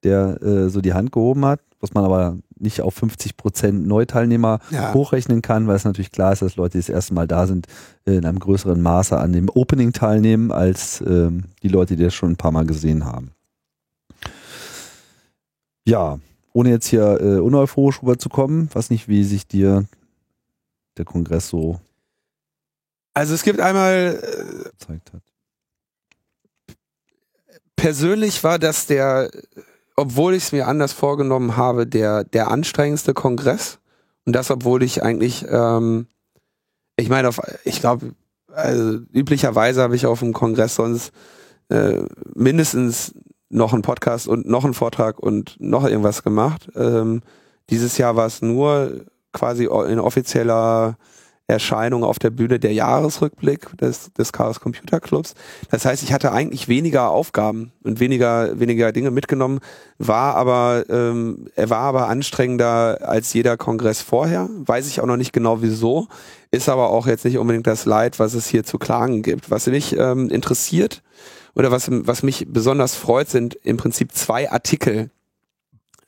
A: der äh, so die Hand gehoben hat, was man aber nicht auf 50 Prozent Neuteilnehmer
B: Ja.
A: hochrechnen kann, weil es natürlich klar ist, dass Leute, die das erste Mal da sind, äh, in einem größeren Maße an dem Opening teilnehmen, als ähm, die Leute, die das schon ein paar Mal gesehen haben. Ja, ohne jetzt hier äh, uneuphorisch rüberzukommen, weiß nicht, wie sich dir der Kongress so
B: Also es gibt einmal äh,
A: gezeigt hat.
B: persönlich war das der, obwohl ich es mir anders vorgenommen habe, der, der anstrengendste Kongress. Und das, obwohl ich eigentlich, ähm, ich meine, auf, ich glaube, also üblicherweise habe ich auf dem Kongress sonst äh, mindestens noch einen Podcast und noch einen Vortrag und noch irgendwas gemacht. Ähm, dieses Jahr war es nur quasi in offizieller Erscheinung auf der Bühne der Jahresrückblick des, des Chaos Computer Clubs. Das heißt, ich hatte eigentlich weniger Aufgaben und weniger, weniger Dinge mitgenommen, war aber, ähm, er war aber anstrengender als jeder Kongress vorher. Weiß ich auch noch nicht genau wieso. Ist aber auch jetzt nicht unbedingt das Leid, was es hier zu klagen gibt. Was mich ähm, interessiert oder was, was mich besonders freut, sind im Prinzip zwei Artikel,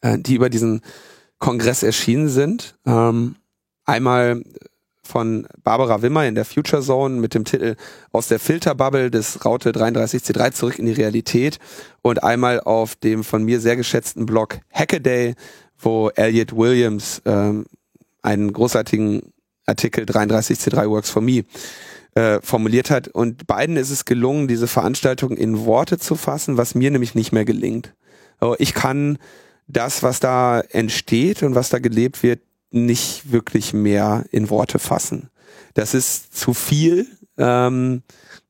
B: äh, die über diesen Kongress erschienen sind. Ähm, einmal von Barbara Wimmer in der Future Zone mit dem Titel Aus der Filterbubble des Raute 33C3 zurück in die Realität und einmal auf dem von mir sehr geschätzten Blog Hackaday, wo Elliot Williams ähm, einen großartigen Artikel 33C3 Works for Me äh, formuliert hat. Und beiden ist es gelungen, diese Veranstaltung in Worte zu fassen, was mir nämlich nicht mehr gelingt. Aber ich kann das, was da entsteht und was da gelebt wird, nicht wirklich mehr in Worte fassen. Das ist zu viel, ähm,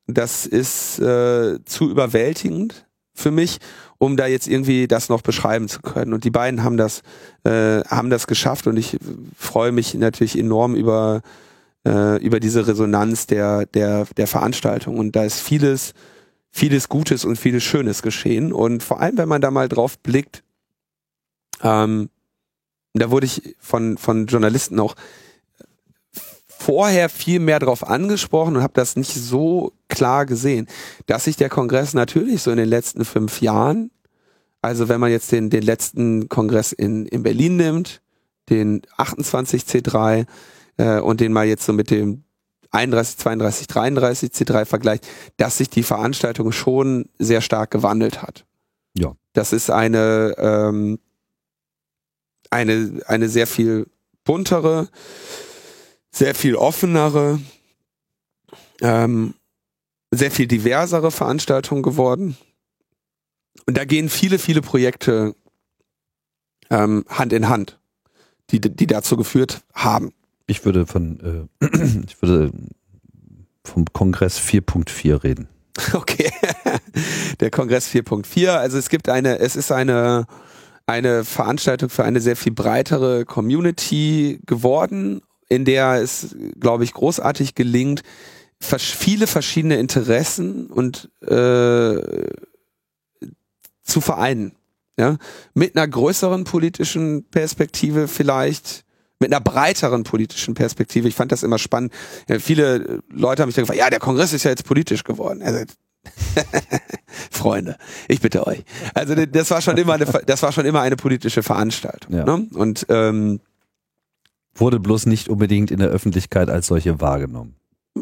B: das ist äh, zu überwältigend für mich, um da jetzt irgendwie das noch beschreiben zu können. Und die beiden haben das, äh, haben das geschafft und ich freue mich natürlich enorm über, äh, über diese Resonanz der, der, der Veranstaltung. Und da ist vieles, vieles Gutes und vieles Schönes geschehen. Und vor allem, wenn man da mal drauf blickt, ähm, da wurde ich von, von Journalisten auch vorher viel mehr drauf angesprochen und habe das nicht so klar gesehen, dass sich der Kongress natürlich so in den letzten fünf Jahren, also wenn man jetzt den, den letzten Kongress in, in Berlin nimmt, den 28C3 äh, und den mal jetzt so mit dem 31, 32, 33 C3 vergleicht, dass sich die Veranstaltung schon sehr stark gewandelt hat.
A: Ja.
B: Das ist eine, ähm, eine, eine sehr viel buntere, sehr viel offenere, ähm, sehr viel diversere Veranstaltung geworden. Und da gehen viele, viele Projekte ähm, Hand in Hand, die, die dazu geführt haben.
A: Ich würde von, äh, ich würde vom Kongress 4.4 reden.
B: Okay. Der Kongress 4.4. Also es gibt eine, es ist eine, eine Veranstaltung für eine sehr viel breitere Community geworden, in der es, glaube ich, großartig gelingt, viele verschiedene Interessen und äh, zu vereinen. Ja? Mit einer größeren politischen Perspektive vielleicht, mit einer breiteren politischen Perspektive. Ich fand das immer spannend. Ja, viele Leute haben mich dann gefragt, ja, der Kongress ist ja jetzt politisch geworden. Also, Freunde, ich bitte euch. Also das war schon immer eine, das war schon immer eine politische Veranstaltung.
A: Ja.
B: Ne? Und ähm,
A: Wurde bloß nicht unbedingt in der Öffentlichkeit als solche wahrgenommen.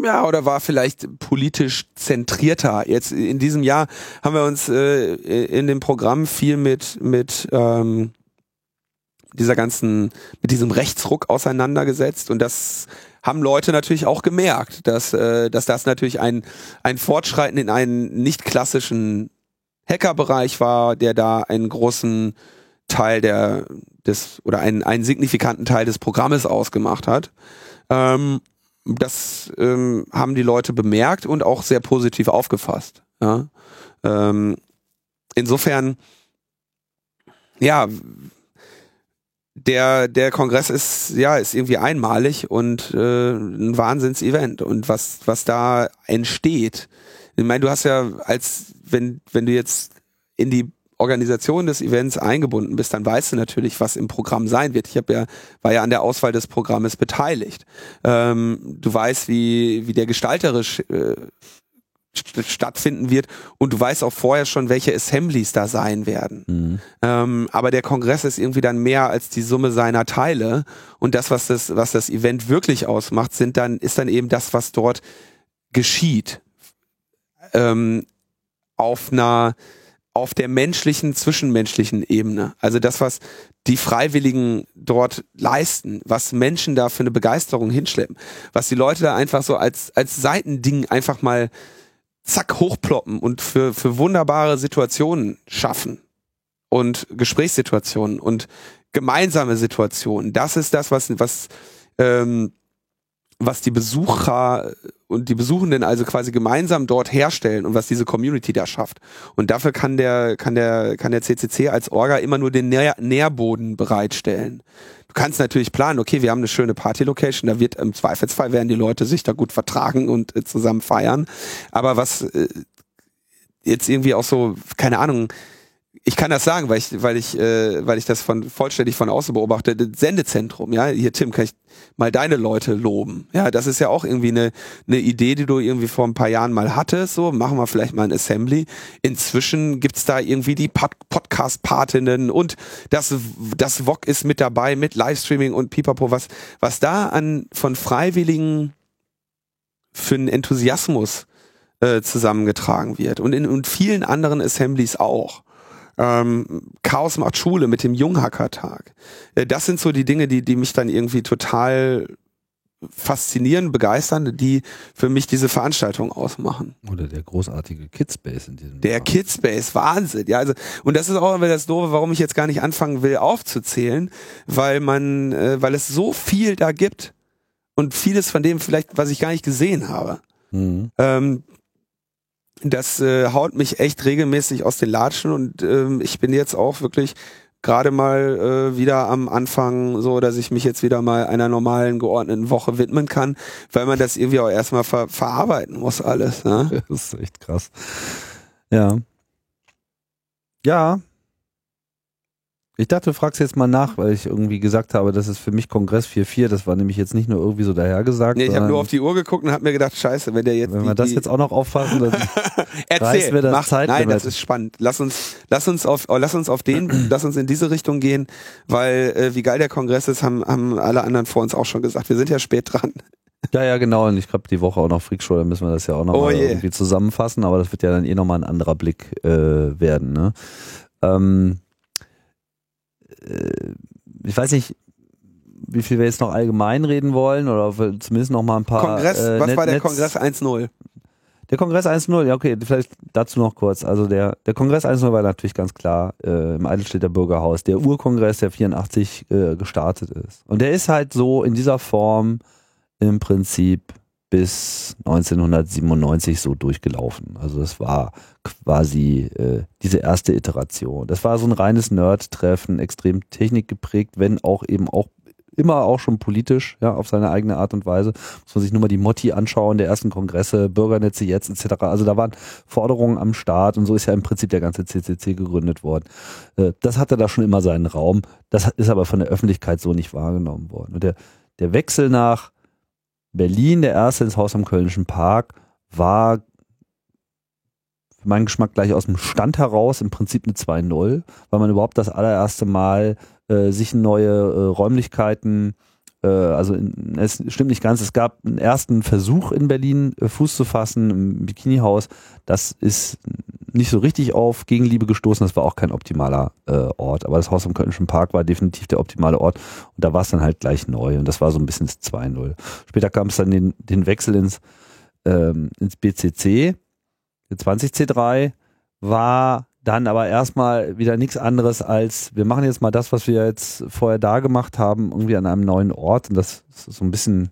B: ja, oder war vielleicht politisch zentrierter. Jetzt in diesem Jahr haben wir uns äh, in dem Programm viel mit mit ähm, dieser ganzen mit diesem Rechtsruck auseinandergesetzt und das haben Leute natürlich auch gemerkt, dass äh, dass das natürlich ein ein Fortschreiten in einen nicht klassischen Hackerbereich war, der da einen großen Teil der des oder einen einen signifikanten Teil des Programmes ausgemacht hat. Ähm, das ähm, haben die Leute bemerkt und auch sehr positiv aufgefasst. Ja? Ähm, insofern, ja, der, der Kongress ist, ja, ist irgendwie einmalig und äh, ein Wahnsinns-Event. Und was, was da entsteht, ich meine, du hast ja als, wenn, wenn du jetzt in die Organisation des Events eingebunden bist, dann weißt du natürlich, was im Programm sein wird. Ich habe ja, war ja an der Auswahl des Programmes beteiligt. Ähm, du weißt, wie, wie der gestalterisch äh, st stattfinden wird und du weißt auch vorher schon, welche Assemblies da sein werden. Mhm. Ähm, aber der Kongress ist irgendwie dann mehr als die Summe seiner Teile und das, was das, was das Event wirklich ausmacht, sind dann, ist dann eben das, was dort geschieht. Ähm, auf einer auf der menschlichen, zwischenmenschlichen Ebene. Also das, was die Freiwilligen dort leisten, was Menschen da für eine Begeisterung hinschleppen, was die Leute da einfach so als, als Seitending einfach mal zack hochploppen und für, für wunderbare Situationen schaffen und Gesprächssituationen und gemeinsame Situationen. Das ist das, was, was, ähm, was die Besucher und die Besuchenden also quasi gemeinsam dort herstellen und was diese Community da schafft. Und dafür kann der, kann der, kann der CCC als Orga immer nur den Nähr Nährboden bereitstellen. Du kannst natürlich planen, okay, wir haben eine schöne Party-Location, da wird im Zweifelsfall werden die Leute sich da gut vertragen und äh, zusammen feiern. Aber was äh, jetzt irgendwie auch so, keine Ahnung, ich kann das sagen, weil ich, weil ich, äh, weil ich das von vollständig von außen beobachte. Das Sendezentrum, ja, hier Tim, kann ich mal deine Leute loben. Ja, das ist ja auch irgendwie eine, eine Idee, die du irgendwie vor ein paar Jahren mal hattest. So, machen wir vielleicht mal ein Assembly. Inzwischen gibt's da irgendwie die Pod Podcast-Patinnen und das, das VOG ist mit dabei mit Livestreaming und Pipapo. Was, was da an von Freiwilligen für einen Enthusiasmus äh, zusammengetragen wird und in und vielen anderen Assemblies auch. Ähm, Chaos macht Schule mit dem Junghackertag. Äh, das sind so die Dinge, die, die mich dann irgendwie total faszinieren, begeistern, die für mich diese Veranstaltung ausmachen.
A: Oder der großartige Kidspace in diesem
B: Der Jahr. Kidspace, Wahnsinn. Ja, also, und das ist auch immer das Doofe, warum ich jetzt gar nicht anfangen will aufzuzählen, weil man, äh, weil es so viel da gibt und vieles von dem vielleicht, was ich gar nicht gesehen habe. Mhm. Ähm, das äh, haut mich echt regelmäßig aus den Latschen und ähm, ich bin jetzt auch wirklich gerade mal äh, wieder am Anfang so, dass ich mich jetzt wieder mal einer normalen geordneten Woche widmen kann, weil man das irgendwie auch erstmal ver verarbeiten muss alles. Ne?
A: Das ist echt krass. Ja. Ja, ich dachte, du fragst jetzt mal nach, weil ich irgendwie gesagt habe, das ist für mich Kongress 4.4. Das war nämlich jetzt nicht nur irgendwie so dahergesagt.
B: Nee, ich habe nur auf die Uhr geguckt und habe mir gedacht, scheiße, wenn der jetzt.
A: Wenn wir das jetzt auch noch auffassen, dann
B: Erzähl, wir das mach, Zeit. Nein, das ist spannend. Lass uns, lass uns auf, oh, lass uns auf den, lass uns in diese Richtung gehen, weil äh, wie geil der Kongress ist, haben, haben alle anderen vor uns auch schon gesagt. Wir sind ja spät dran.
A: Ja, ja, genau. Und ich glaube, die Woche auch noch Freakshow, da müssen wir das ja auch noch oh irgendwie zusammenfassen, aber das wird ja dann eh nochmal ein anderer Blick äh, werden. Ne? Ähm, äh, ich weiß nicht, wie viel wir jetzt noch allgemein reden wollen oder zumindest noch mal ein paar.
B: Kongress, äh, was war der Kongress 1.0?
A: Der Kongress 1.0, ja okay, vielleicht dazu noch kurz. Also der, der Kongress 1.0 war natürlich ganz klar äh, im Eidelstädter Bürgerhaus, der Urkongress, der 84 äh, gestartet ist. Und der ist halt so in dieser Form im Prinzip bis 1997 so durchgelaufen. Also das war quasi äh, diese erste Iteration. Das war so ein reines Nerd-Treffen, extrem technikgeprägt, wenn auch eben auch immer auch schon politisch, ja, auf seine eigene Art und Weise. Muss man sich nur mal die Motti anschauen, der ersten Kongresse, Bürgernetze jetzt etc. Also da waren Forderungen am Start und so ist ja im Prinzip der ganze CCC gegründet worden. Äh, das hatte da schon immer seinen Raum. Das ist aber von der Öffentlichkeit so nicht wahrgenommen worden. Und der, der Wechsel nach Berlin, der erste ins Haus am Kölnischen Park, war für meinen Geschmack gleich aus dem Stand heraus im Prinzip eine 2-0, weil man überhaupt das allererste Mal äh, sich neue äh, Räumlichkeiten, äh, also in, es stimmt nicht ganz, es gab einen ersten Versuch in Berlin äh, Fuß zu fassen im Bikini-Haus. Das ist nicht so richtig auf Gegenliebe gestoßen. Das war auch kein optimaler äh, Ort. Aber das Haus am Kölnischen Park war definitiv der optimale Ort. Und da war es dann halt gleich neu. Und das war so ein bisschen das 2-0. Später kam es dann den, den Wechsel ins, ähm, ins BCC. Der 20C3 war dann aber erstmal wieder nichts anderes als, wir machen jetzt mal das, was wir jetzt vorher da gemacht haben, irgendwie an einem neuen Ort. Und das ist so ein bisschen,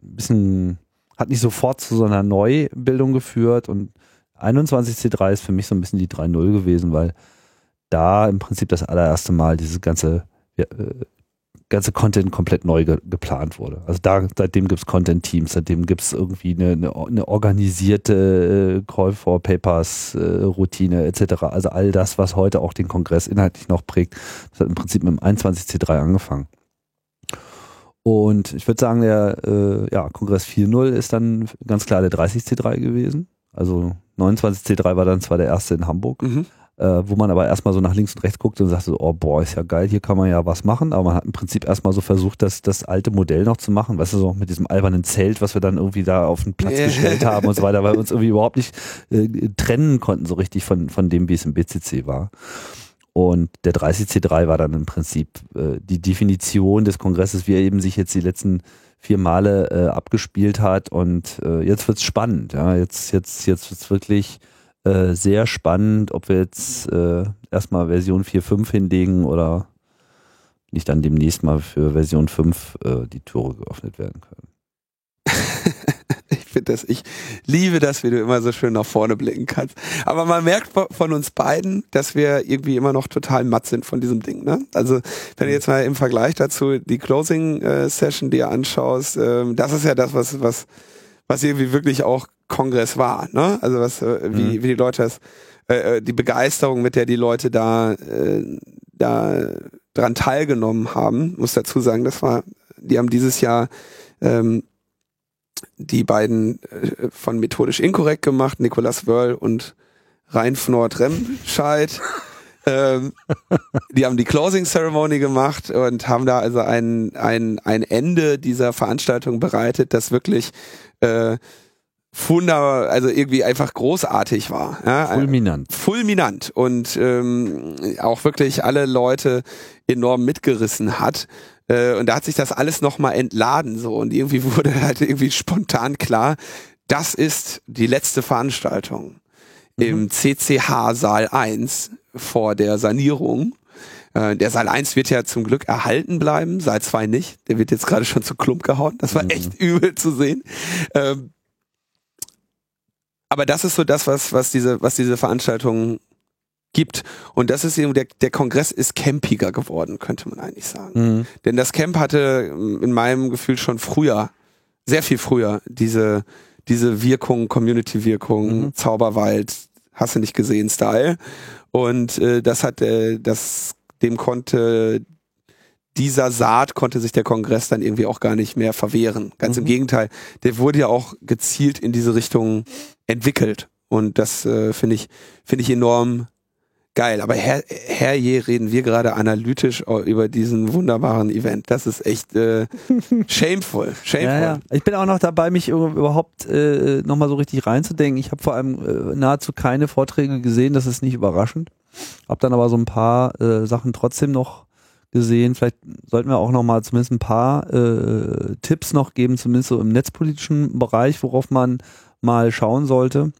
A: bisschen, hat nicht sofort zu so einer Neubildung geführt und 21C3 ist für mich so ein bisschen die 3.0 gewesen, weil da im Prinzip das allererste Mal dieses ganze, ja, äh, ganze Content komplett neu ge geplant wurde. Also da, seitdem gibt's Content-Teams, seitdem gibt's irgendwie eine, eine, eine organisierte äh, Call for Papers äh, Routine etc. Also all das, was heute auch den Kongress inhaltlich noch prägt, das hat im Prinzip mit dem 21C3 angefangen. Und ich würde sagen, der äh, ja, Kongress 4.0 ist dann ganz klar der 30C3 gewesen. Also 29C3 war dann zwar der erste in Hamburg,
B: Mhm.
A: äh, wo man aber erstmal so nach links und rechts guckte und sagte so, oh boah, ist ja geil, hier kann man ja was machen. Aber man hat im Prinzip erstmal so versucht, das, das alte Modell noch zu machen. Weißt du, so mit diesem albernen Zelt, was wir dann irgendwie da auf den Platz gestellt haben und so weiter, weil wir uns irgendwie überhaupt nicht äh, trennen konnten so richtig von, von dem, wie es im BCC war. Und der 30C3 war dann im Prinzip äh, die Definition des Kongresses, wie er eben sich jetzt die letzten vier Male äh, abgespielt hat. Und äh, jetzt wird's spannend. Ja, jetzt jetzt jetzt wird's wirklich äh, sehr spannend, ob wir jetzt äh, erstmal Version 4.5 hinlegen oder nicht dann demnächst mal für Version 5 äh, die Tore geöffnet werden können.
B: Ich finde das, ich liebe das, wie du immer so schön nach vorne blicken kannst. Aber man merkt vo- von uns beiden, dass wir irgendwie immer noch total matt sind von diesem Ding. Ne? Also wenn du jetzt mal im Vergleich dazu die Closing äh, Session dir anschaust, ähm, das ist ja das, was was was irgendwie wirklich auch Kongress war. Ne? Also was äh, wie
A: Mhm.
B: wie die Leute das äh, äh, die Begeisterung, mit der die Leute da äh, da dran teilgenommen haben, muss dazu sagen, das war, die haben dieses Jahr ähm, die beiden äh, von methodisch inkorrekt gemacht, Nicolas Wörl und Reinfnord Remscheid. ähm, die haben die Closing Ceremony gemacht und haben da also ein, ein, ein Ende dieser Veranstaltung bereitet, das wirklich äh, funder, also irgendwie einfach großartig war. Ja?
A: Fulminant.
B: fulminant und ähm, auch wirklich alle Leute enorm mitgerissen hat. Äh, und da hat sich das alles nochmal entladen so und irgendwie wurde halt irgendwie spontan klar, das ist die letzte Veranstaltung im CCH Saal 1 vor der Sanierung. Äh, Der Saal 1 wird ja zum Glück erhalten bleiben, Saal 2 nicht. Der wird jetzt gerade schon zu Klump gehauen. Das war
A: Mhm.
B: echt übel zu sehen. Ähm, aber das ist so das, was, was diese, was diese Veranstaltung gibt. Und das ist eben, der, der Kongress ist campiger geworden, könnte man eigentlich sagen.
A: Mhm.
B: Denn das Camp hatte ähm, in meinem Gefühl schon früher, sehr viel früher, diese, diese Wirkung, Community-Wirkung,
A: Mhm.
B: Zauberwald, hast du nicht gesehen, Style. Und äh, das hat, äh, das, dem konnte, dieser Saat konnte sich der Kongress dann irgendwie auch gar nicht mehr verwehren. Ganz im
A: Mhm.
B: Gegenteil, der wurde ja auch gezielt in diese Richtung entwickelt. Und das äh, finde ich, finde ich enorm geil. Aber her, herje reden wir gerade analytisch über diesen wunderbaren Event. Das ist echt äh, shameful. Shameful.
A: Ja, ja. Ich bin auch noch dabei, mich überhaupt äh, nochmal so richtig reinzudenken. Ich habe vor allem äh, nahezu keine Vorträge gesehen, das ist nicht überraschend. Hab dann aber so ein paar äh, Sachen trotzdem noch gesehen. Vielleicht sollten wir auch nochmal zumindest ein paar äh, Tipps noch geben, zumindest so im netzpolitischen Bereich, worauf man mal schauen sollte.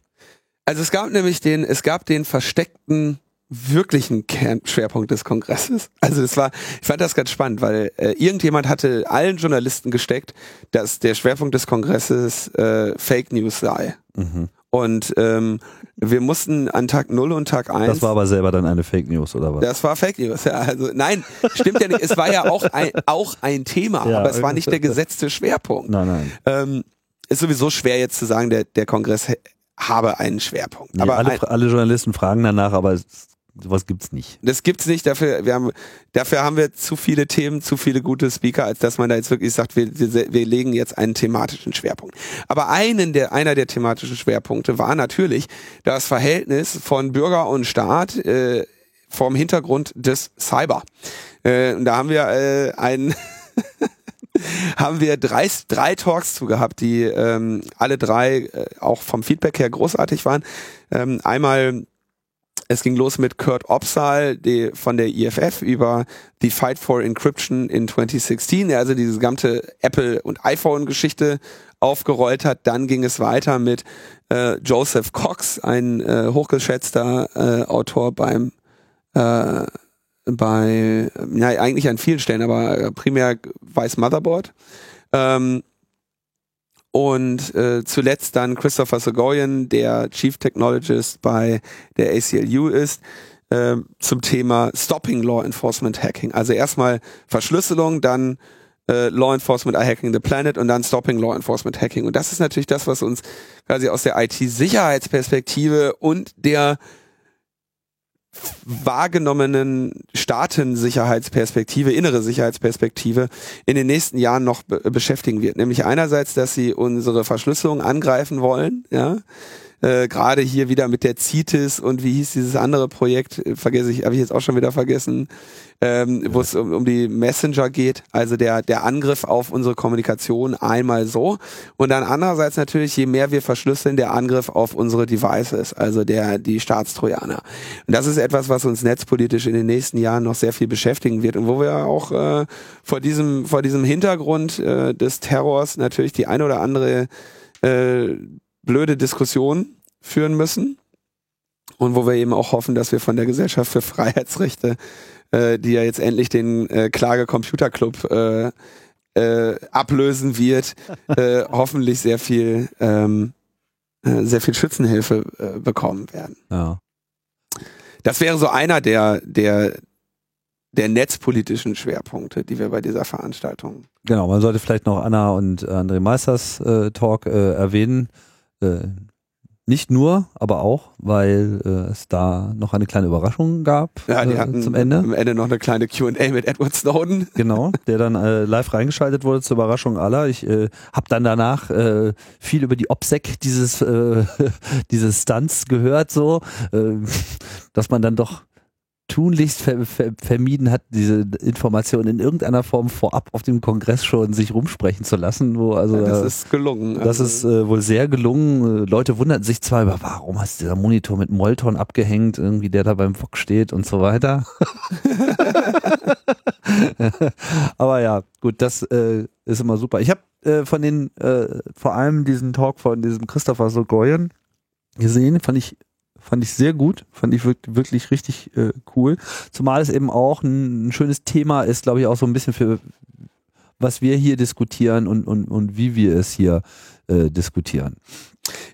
B: Also es gab nämlich den, es gab den versteckten wirklichen Kernschwerpunkt des Kongresses. Also es war, ich fand das ganz spannend, weil äh, irgendjemand hatte allen Journalisten gesteckt, dass der Schwerpunkt des Kongresses äh, Fake News sei.
A: Mhm.
B: Und ähm, wir mussten an Tag 0 und Tag 1
A: Das war aber selber dann eine Fake News, oder was?
B: Das war Fake News, ja. Also nein, stimmt ja nicht. Es war ja auch ein, auch ein Thema,
A: Ja,
B: aber es war nicht der gesetzte Schwerpunkt.
A: Nein, nein.
B: Ähm, ist sowieso schwer jetzt zu sagen, der, der Kongress habe einen Schwerpunkt.
A: Nee,
B: aber
A: alle,
B: ein,
A: alle Journalisten fragen danach, aber es, sowas gibt's nicht.
B: das gibt's nicht. Dafür, wir haben, dafür haben wir zu viele Themen, zu viele gute Speaker, als dass man da jetzt wirklich sagt, wir, wir wir legen jetzt einen thematischen Schwerpunkt. Aber einen der, einer der thematischen Schwerpunkte war natürlich das Verhältnis von Bürger und Staat äh, vom Hintergrund des Cyber. Äh, und da haben wir äh, einen haben wir drei, drei Talks zu gehabt, die ähm, alle drei äh, auch vom Feedback her großartig waren. Ähm, einmal es ging los mit Kurt Opsahl die, von der IFF über die Fight for Encryption in 2016, der also diese gesamte Apple- und iPhone-Geschichte aufgerollt hat. Dann ging es weiter mit äh, Joseph Cox, ein äh, hochgeschätzter äh, Autor beim äh, bei, ja, eigentlich an vielen Stellen, aber primär Weiß Motherboard. Ähm, und äh, zuletzt dann Christopher Sogorian, der Chief Technologist bei der ACLU ist, äh, zum Thema Stopping Law Enforcement Hacking. Also erstmal Verschlüsselung, dann äh, Law Enforcement are Hacking the Planet und dann Stopping Law Enforcement Hacking. Und das ist natürlich das, was uns quasi aus der IT-Sicherheitsperspektive und der wahrgenommenen Staatensicherheitsperspektive, innere Sicherheitsperspektive in den nächsten Jahren noch be beschäftigen wird. Nämlich einerseits, dass sie unsere Verschlüsselung angreifen wollen, ja, äh, gerade hier wieder mit der CITES und wie hieß dieses andere Projekt, äh, vergesse ich, habe ich jetzt auch schon wieder vergessen, ähm, wo es um, um die Messenger geht, also der, der Angriff auf unsere Kommunikation einmal so. Und dann andererseits natürlich, je mehr wir verschlüsseln, der Angriff auf unsere Devices, also der, die Staatstrojaner. Und das ist etwas, was uns netzpolitisch in den nächsten Jahren noch sehr viel beschäftigen wird und wo wir auch äh, vor diesem, vor diesem Hintergrund äh, des Terrors natürlich die eine oder andere äh, blöde Diskussion führen müssen und wo wir eben auch hoffen, dass wir von der Gesellschaft für Freiheitsrechte, äh, die ja jetzt endlich den äh, Klage Computer Club äh, äh, ablösen wird, äh, hoffentlich sehr viel ähm, äh, sehr viel Schützenhilfe äh, bekommen werden.
A: Ja.
B: Das wäre so einer der der der netzpolitischen Schwerpunkte, die wir bei dieser Veranstaltung.
A: Genau, man sollte vielleicht noch Anna und André Meisters äh, Talk äh, erwähnen. Äh, nicht nur, aber auch, weil äh, es da noch eine kleine Überraschung gab
B: Ja, die
A: äh,
B: hatten
A: zum Ende.
B: am Ende noch eine kleine Q&A mit Edward Snowden.
A: Genau, der dann äh, live reingeschaltet wurde zur Überraschung aller. Ich äh, habe dann danach äh, viel über die OPSEC dieses äh, dieses Stunts gehört, so, äh, dass man dann doch tunlichst ver ver vermieden hat, diese Informationen in irgendeiner Form vorab auf dem Kongress schon sich rumsprechen zu lassen. Wo also
B: Ja, das
A: äh,
B: ist gelungen.
A: das
B: Also-
A: ist äh, wohl sehr gelungen. Äh, Leute wunderten sich zwar über, warum hast du dieser Monitor mit Molton abgehängt, irgendwie der da beim Fock steht und so weiter. Aber ja, gut, das äh, ist immer super. Ich habe äh, von den, äh, vor allem diesen Talk von diesem Christopher Sogoyen gesehen, fand ich fand ich sehr gut, fand ich wirklich, wirklich richtig äh, cool. Zumal es eben auch ein, ein schönes Thema ist, glaube ich, auch so ein bisschen für was wir hier diskutieren und, und, und wie wir es hier äh, diskutieren.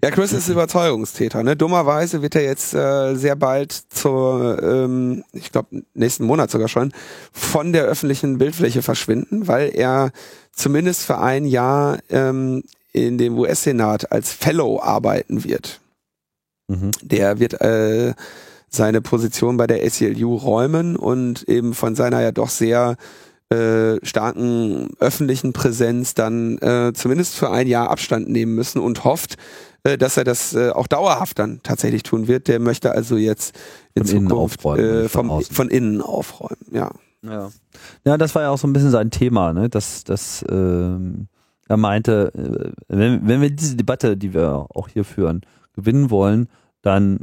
B: Ja, Chris ist Überzeugungstäter. Ne? Dummerweise wird er jetzt äh, sehr bald zur, ähm, ich glaube nächsten Monat sogar schon, von der öffentlichen Bildfläche verschwinden, weil er zumindest für ein Jahr ähm, in dem US-Senat als Fellow arbeiten wird.
A: Mhm.
B: Der wird äh, seine Position bei der ACLU räumen und eben von seiner ja doch sehr äh, starken öffentlichen Präsenz dann äh, zumindest für ein Jahr Abstand nehmen müssen und hofft, äh, dass er das äh, auch dauerhaft dann tatsächlich tun wird. Der möchte also jetzt in
A: Von innen
B: Zukunft
A: aufräumen,
B: äh,
A: von
B: vom,
A: außen.
B: von innen aufräumen. Ja.
A: Ja. ja, das war ja auch so ein bisschen sein Thema, ne? dass, dass ähm, er meinte, äh, wenn, wenn wir diese Debatte, die wir auch hier führen, gewinnen wollen, dann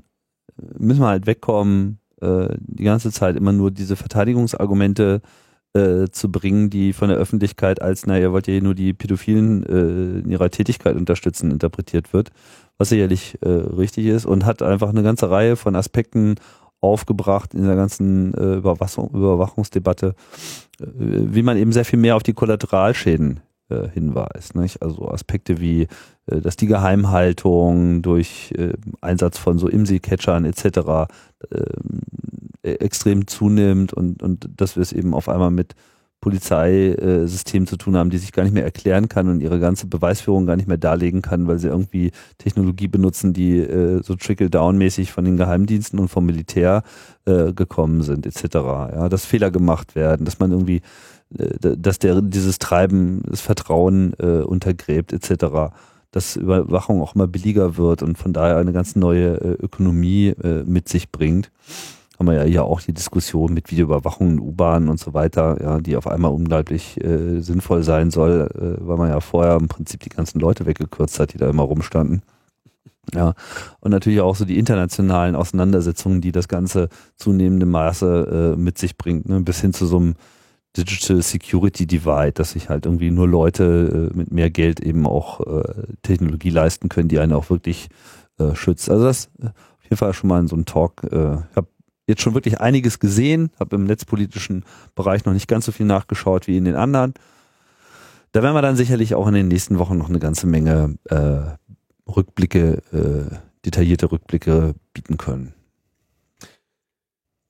A: müssen wir halt wegkommen, äh, die ganze Zeit immer nur diese Verteidigungsargumente äh, zu bringen, die von der Öffentlichkeit als, naja, ihr wollt ja nur die Pädophilen äh, in ihrer Tätigkeit unterstützen, interpretiert wird, was sicherlich äh, richtig ist und hat einfach eine ganze Reihe von Aspekten aufgebracht in der ganzen äh, Überwachung, Überwachungsdebatte, äh, wie man eben sehr viel mehr auf die Kollateralschäden äh, hinweist. Nicht? Also Aspekte wie, äh, dass die Geheimhaltung durch äh, Einsatz von so IMSI-Catchern etc. Äh, extrem zunimmt und, und dass wir es eben auf einmal mit Polizeisystemen zu tun haben, die sich gar nicht mehr erklären kann und ihre ganze Beweisführung gar nicht mehr darlegen kann, weil sie irgendwie Technologie benutzen, die so trickle-down-mäßig von den Geheimdiensten und vom Militär gekommen sind, etc. Ja, dass Fehler gemacht werden, dass man irgendwie, dass der dieses Treiben, das Vertrauen äh, untergräbt, etc. Dass Überwachung auch immer billiger wird und von daher eine ganz neue äh, Ökonomie äh, mit sich bringt haben wir ja hier auch die Diskussion mit Videoüberwachung in U-Bahnen und so weiter, ja, die auf einmal unglaublich äh, sinnvoll sein soll, äh, weil man ja vorher im Prinzip die ganzen Leute weggekürzt hat, die da immer rumstanden. Ja, und natürlich auch so die internationalen Auseinandersetzungen, die das Ganze zunehmendem Maße äh, mit sich bringt, ne, bis hin zu so einem Digital Security Divide, dass sich halt irgendwie nur Leute äh, mit mehr Geld eben auch äh, Technologie leisten können, die einen auch wirklich äh, schützt. Also das äh, auf jeden Fall schon mal in so einem Talk. Äh, ich habe jetzt schon wirklich einiges gesehen, habe im netzpolitischen Bereich noch nicht ganz so viel nachgeschaut wie in den anderen. Da werden wir dann sicherlich auch in den nächsten Wochen noch eine ganze Menge äh, Rückblicke, detaillierte Rückblicke bieten können.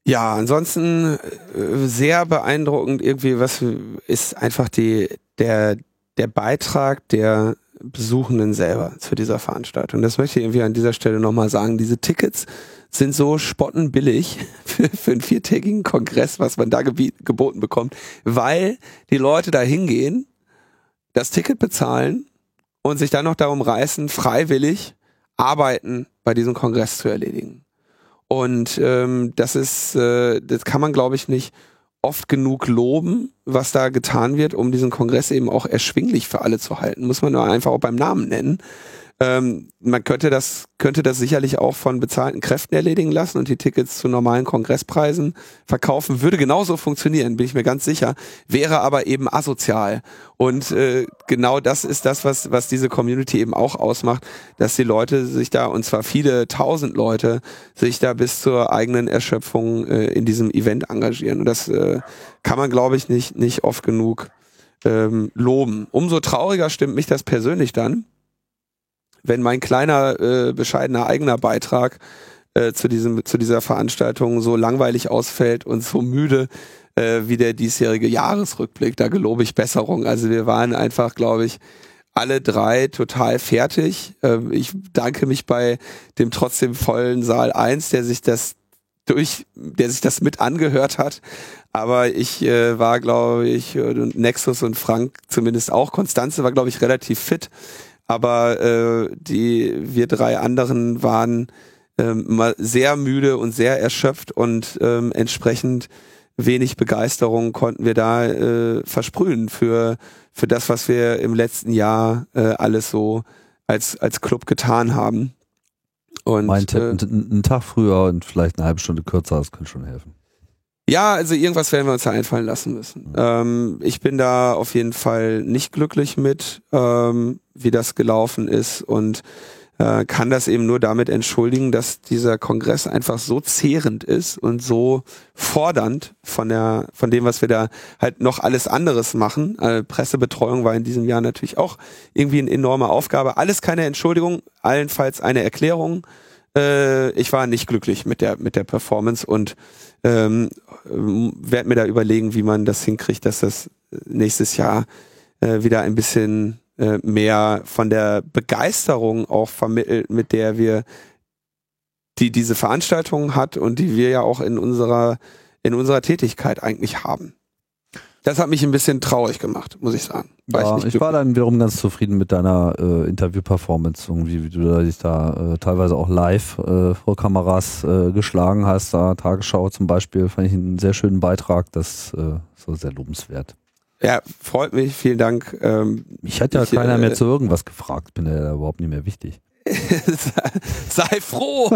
B: Ja, ansonsten äh, sehr beeindruckend irgendwie, was ist einfach die, der, der Beitrag der Besuchenden selber zu dieser Veranstaltung. Das möchte ich irgendwie an dieser Stelle nochmal sagen. Diese Tickets sind so spottenbillig für, für einen viertägigen Kongress, was man da geboten bekommt, weil die Leute da hingehen, das Ticket bezahlen und sich dann noch darum reißen, freiwillig Arbeiten bei diesem Kongress zu erledigen. Und ähm, das ist, äh, das kann man, glaube ich, nicht oft genug loben, was da getan wird, um diesen Kongress eben auch erschwinglich für alle zu halten. Muss man nur einfach auch beim Namen nennen. Ähm, man könnte das, könnte das sicherlich auch von bezahlten Kräften erledigen lassen und die Tickets zu normalen Kongresspreisen verkaufen. Würde genauso funktionieren, bin ich mir ganz sicher. Wäre aber eben asozial. Und äh, genau das ist das, was, was diese Community eben auch ausmacht, dass die Leute sich da, und zwar viele tausend Leute, sich da bis zur eigenen Erschöpfung äh, in diesem Event engagieren. Und das äh, kann man, glaube ich, nicht, nicht oft genug ähm, loben. Umso trauriger stimmt mich das persönlich dann, wenn mein kleiner, äh, bescheidener eigener Beitrag äh, zu, diesem, zu dieser Veranstaltung so langweilig ausfällt und so müde äh, wie der diesjährige Jahresrückblick. Da gelobe ich Besserung. Also wir waren einfach, glaube ich, alle drei total fertig. Ähm, ich danke mich bei dem trotzdem vollen Saal 1, der sich das durch, der sich das mit angehört hat. Aber ich äh, war, glaube ich, Nexus und Frank zumindest auch. Konstanze war, glaube ich, relativ fit aber äh, die wir drei anderen waren ähm, mal sehr müde und sehr erschöpft und ähm, entsprechend wenig Begeisterung konnten wir da äh, versprühen für für das, was wir im letzten Jahr äh, alles so als als Club getan haben.
A: Und mein Tipp, äh, einen Tag früher und vielleicht eine halbe Stunde kürzer, das könnte schon helfen.
B: Ja, also irgendwas werden wir uns da einfallen lassen müssen. Mhm. Ähm, ich bin da auf jeden Fall nicht glücklich mit, ähm, wie das gelaufen ist und äh, kann das eben nur damit entschuldigen, dass dieser Kongress einfach so zehrend ist und so fordernd von der, von dem, was wir da halt noch alles anderes machen. Äh, Pressebetreuung war in diesem Jahr natürlich auch irgendwie eine enorme Aufgabe. Alles keine Entschuldigung, allenfalls eine Erklärung. Äh, ich war nicht glücklich mit der mit der Performance und ähm, werde mir da überlegen, wie man das hinkriegt, dass das nächstes Jahr äh, wieder ein bisschen äh, mehr von der Begeisterung auch vermittelt, mit der wir die diese Veranstaltung hat und die wir ja auch in unserer in unserer Tätigkeit eigentlich haben. Das hat mich ein bisschen traurig gemacht, muss ich sagen.
A: War ja, ich, ich war dann wiederum ganz zufrieden mit deiner äh, Interview-Performance, irgendwie, wie du dich da äh, teilweise auch live äh, vor Kameras äh, geschlagen hast. Da Tagesschau zum Beispiel fand ich einen sehr schönen Beitrag. Das äh, so sehr lobenswert.
B: Ja, freut mich, vielen Dank.
A: Ähm, mich hat ja ich, keiner äh, mehr zu irgendwas gefragt, bin ja überhaupt nicht mehr wichtig.
B: Sei froh.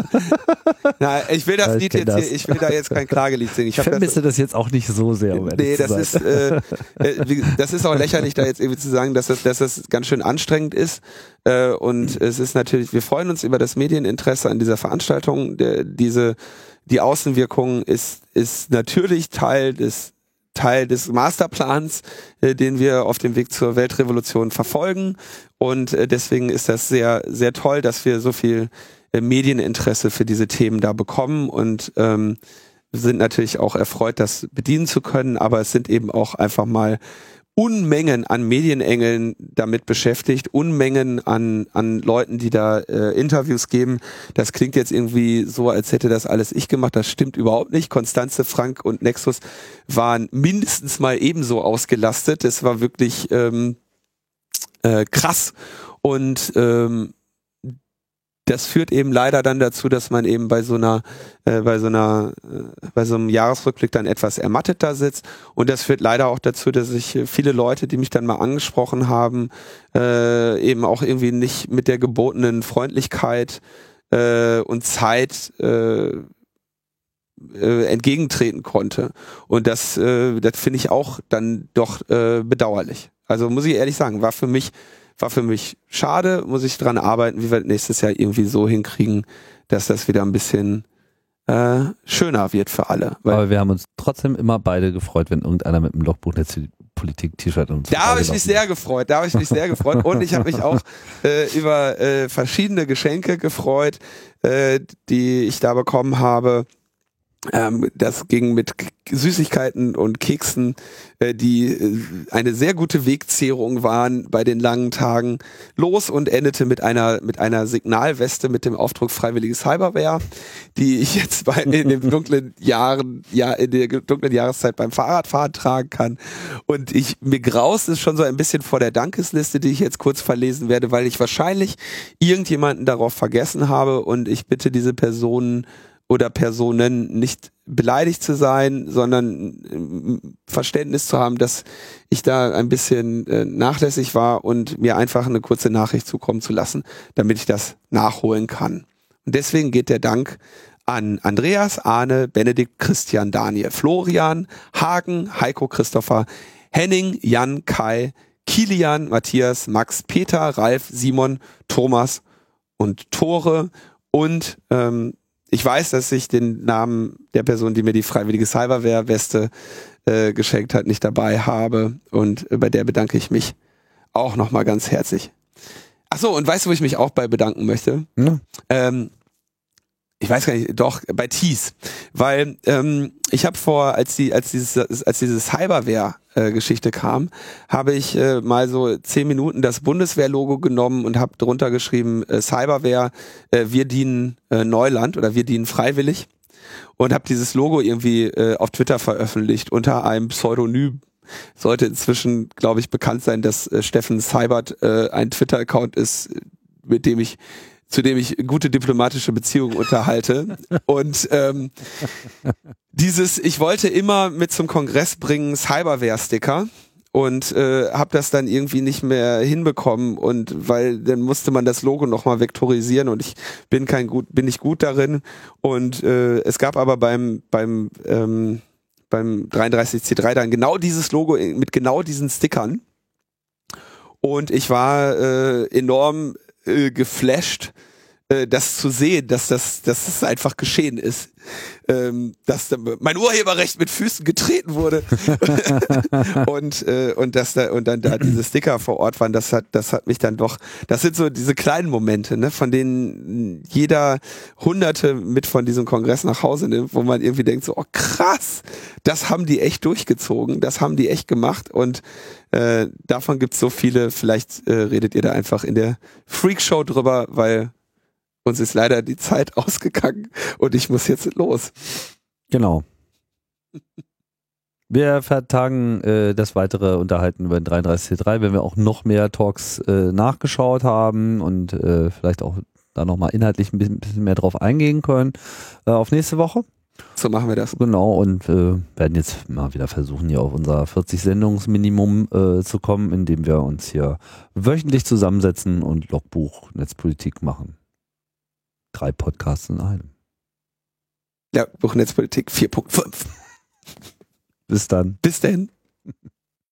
B: Na, ich will das ja, Lied jetzt das. hier, ich will da jetzt kein Klagelied singen.
A: Ich, ich vermisse das, das, jetzt auch nicht so sehr.
B: Um nee, das ist, äh, äh das ist auch lächerlich, da jetzt irgendwie zu sagen, dass das, dass das ganz schön anstrengend ist. Äh, und es ist natürlich, wir freuen uns über das Medieninteresse an dieser Veranstaltung. Der, diese, die Außenwirkung ist, ist natürlich Teil des Teil des Masterplans, äh, den wir auf dem Weg zur Weltrevolution verfolgen. Und äh, deswegen ist das sehr, sehr toll, dass wir so viel äh, Medieninteresse für diese Themen da bekommen und ähm, sind natürlich auch erfreut, das bedienen zu können. Aber es sind eben auch einfach mal Unmengen an Medienengeln damit beschäftigt, Unmengen an, an Leuten, die da äh, Interviews geben. Das klingt jetzt irgendwie so, als hätte das alles ich gemacht. Das stimmt überhaupt nicht. Konstanze, Frank und Nexus waren mindestens mal ebenso ausgelastet. Das war wirklich ähm, äh, krass. Und ähm, das führt eben leider dann dazu, dass man eben bei so einer, äh, bei so einer, äh, bei so einem Jahresrückblick dann etwas ermattet da sitzt. Und das führt leider auch dazu, dass sich viele Leute, die mich dann mal angesprochen haben, äh, eben auch irgendwie nicht mit der gebotenen Freundlichkeit äh, und Zeit äh, äh, entgegentreten konnte. Und das, äh, das finde ich auch dann doch äh, bedauerlich. Also muss ich ehrlich sagen, war für mich war für mich schade, muss ich dran arbeiten, wie wir nächstes Jahr irgendwie so hinkriegen, dass das wieder ein bisschen äh, schöner wird für alle.
A: Aber wir haben uns trotzdem immer beide gefreut, wenn irgendeiner mit einem Lochbuch der Politik-T-Shirt
B: und Da habe ich mich sehr gefreut, da habe ich mich sehr gefreut und ich habe mich auch äh, über äh, verschiedene Geschenke gefreut, äh, die ich da bekommen habe. Ähm, das ging mit Süßigkeiten und Keksen, äh, die äh, eine sehr gute Wegzehrung waren bei den langen Tagen, los und endete mit einer mit einer Signalweste mit dem Aufdruck Freiwillige Cyberware, die ich jetzt bei, in den dunklen Jahren, ja in der dunklen Jahreszeit beim Fahrradfahren tragen kann. Und ich mir graust es schon so ein bisschen vor der Dankesliste, die ich jetzt kurz verlesen werde, weil ich wahrscheinlich irgendjemanden darauf vergessen habe und ich bitte diese Personen oder Personen nicht beleidigt zu sein, sondern äh, Verständnis zu haben, dass ich da ein bisschen äh, nachlässig war und mir einfach eine kurze Nachricht zukommen zu lassen, damit ich das nachholen kann. Und deswegen geht der Dank an Andreas, Arne, Benedikt, Christian, Daniel, Florian, Hagen, Heiko, Christopher, Henning, Jan, Kai, Kilian, Matthias, Max, Peter, Ralf, Simon, Thomas und Tore und ähm, ich weiß, dass ich den Namen der Person, die mir die freiwillige Cyberware-Weste äh, geschenkt hat, nicht dabei habe. Und äh, bei der bedanke ich mich auch nochmal ganz herzlich. Ach so, und weißt du, wo ich mich auch bei bedanken möchte? Ja. Ähm, ich weiß gar nicht, doch, bei Tees. Weil ähm, ich habe vor, als die, als dieses, als diese Cyberware-Geschichte kam, habe ich äh, mal so zehn Minuten das Bundeswehr-Logo genommen und habe drunter geschrieben, äh, Cyberware, äh, wir dienen äh, Neuland oder wir dienen freiwillig. Und habe dieses Logo irgendwie äh, auf Twitter veröffentlicht unter einem Pseudonym sollte inzwischen, glaube ich, bekannt sein, dass äh, Steffen äh, ein Twitter-Account ist, mit dem ich zu dem ich gute diplomatische Beziehungen unterhalte. Und ähm, dieses, ich wollte immer mit zum Kongress bringen Cyberware-Sticker. Und äh, habe das dann irgendwie nicht mehr hinbekommen. Und weil dann musste man das Logo nochmal vektorisieren. Und ich bin kein gut bin nicht gut darin. Und äh, es gab aber beim beim ähm, beim 33C3 dann genau dieses Logo mit genau diesen Stickern. Und ich war äh, enorm äh, geflasht, das zu sehen, dass das, dass das einfach geschehen ist. Ähm, dass mein Urheberrecht mit Füßen getreten wurde und äh, und dass da und dann da diese Sticker vor Ort waren, das hat das hat mich dann doch. Das sind so diese kleinen Momente, ne, von denen jeder Hunderte mit von diesem Kongress nach Hause nimmt, wo man irgendwie denkt so, oh krass, das haben die echt durchgezogen, das haben die echt gemacht und äh, davon gibt's so viele. Vielleicht äh, redet ihr da einfach in der Freakshow drüber, weil uns ist leider die Zeit ausgegangen und ich muss jetzt los.
A: Genau. Wir vertagen äh, das weitere Unterhalten über den 33C3, wenn wir auch noch mehr Talks äh, nachgeschaut haben und äh, vielleicht auch da nochmal inhaltlich ein bisschen, bisschen, mehr drauf eingehen können. Äh, auf nächste Woche.
B: So machen wir das.
A: Genau, und äh, werden jetzt mal wieder versuchen, hier auf unser 40-Sendungsminimum äh, zu kommen, indem wir uns hier wöchentlich zusammensetzen und Logbuch Netzpolitik machen. Drei Podcasts in einem.
B: Ja, Buch Netzpolitik 4.5.
A: Bis dann.
B: Bis dann.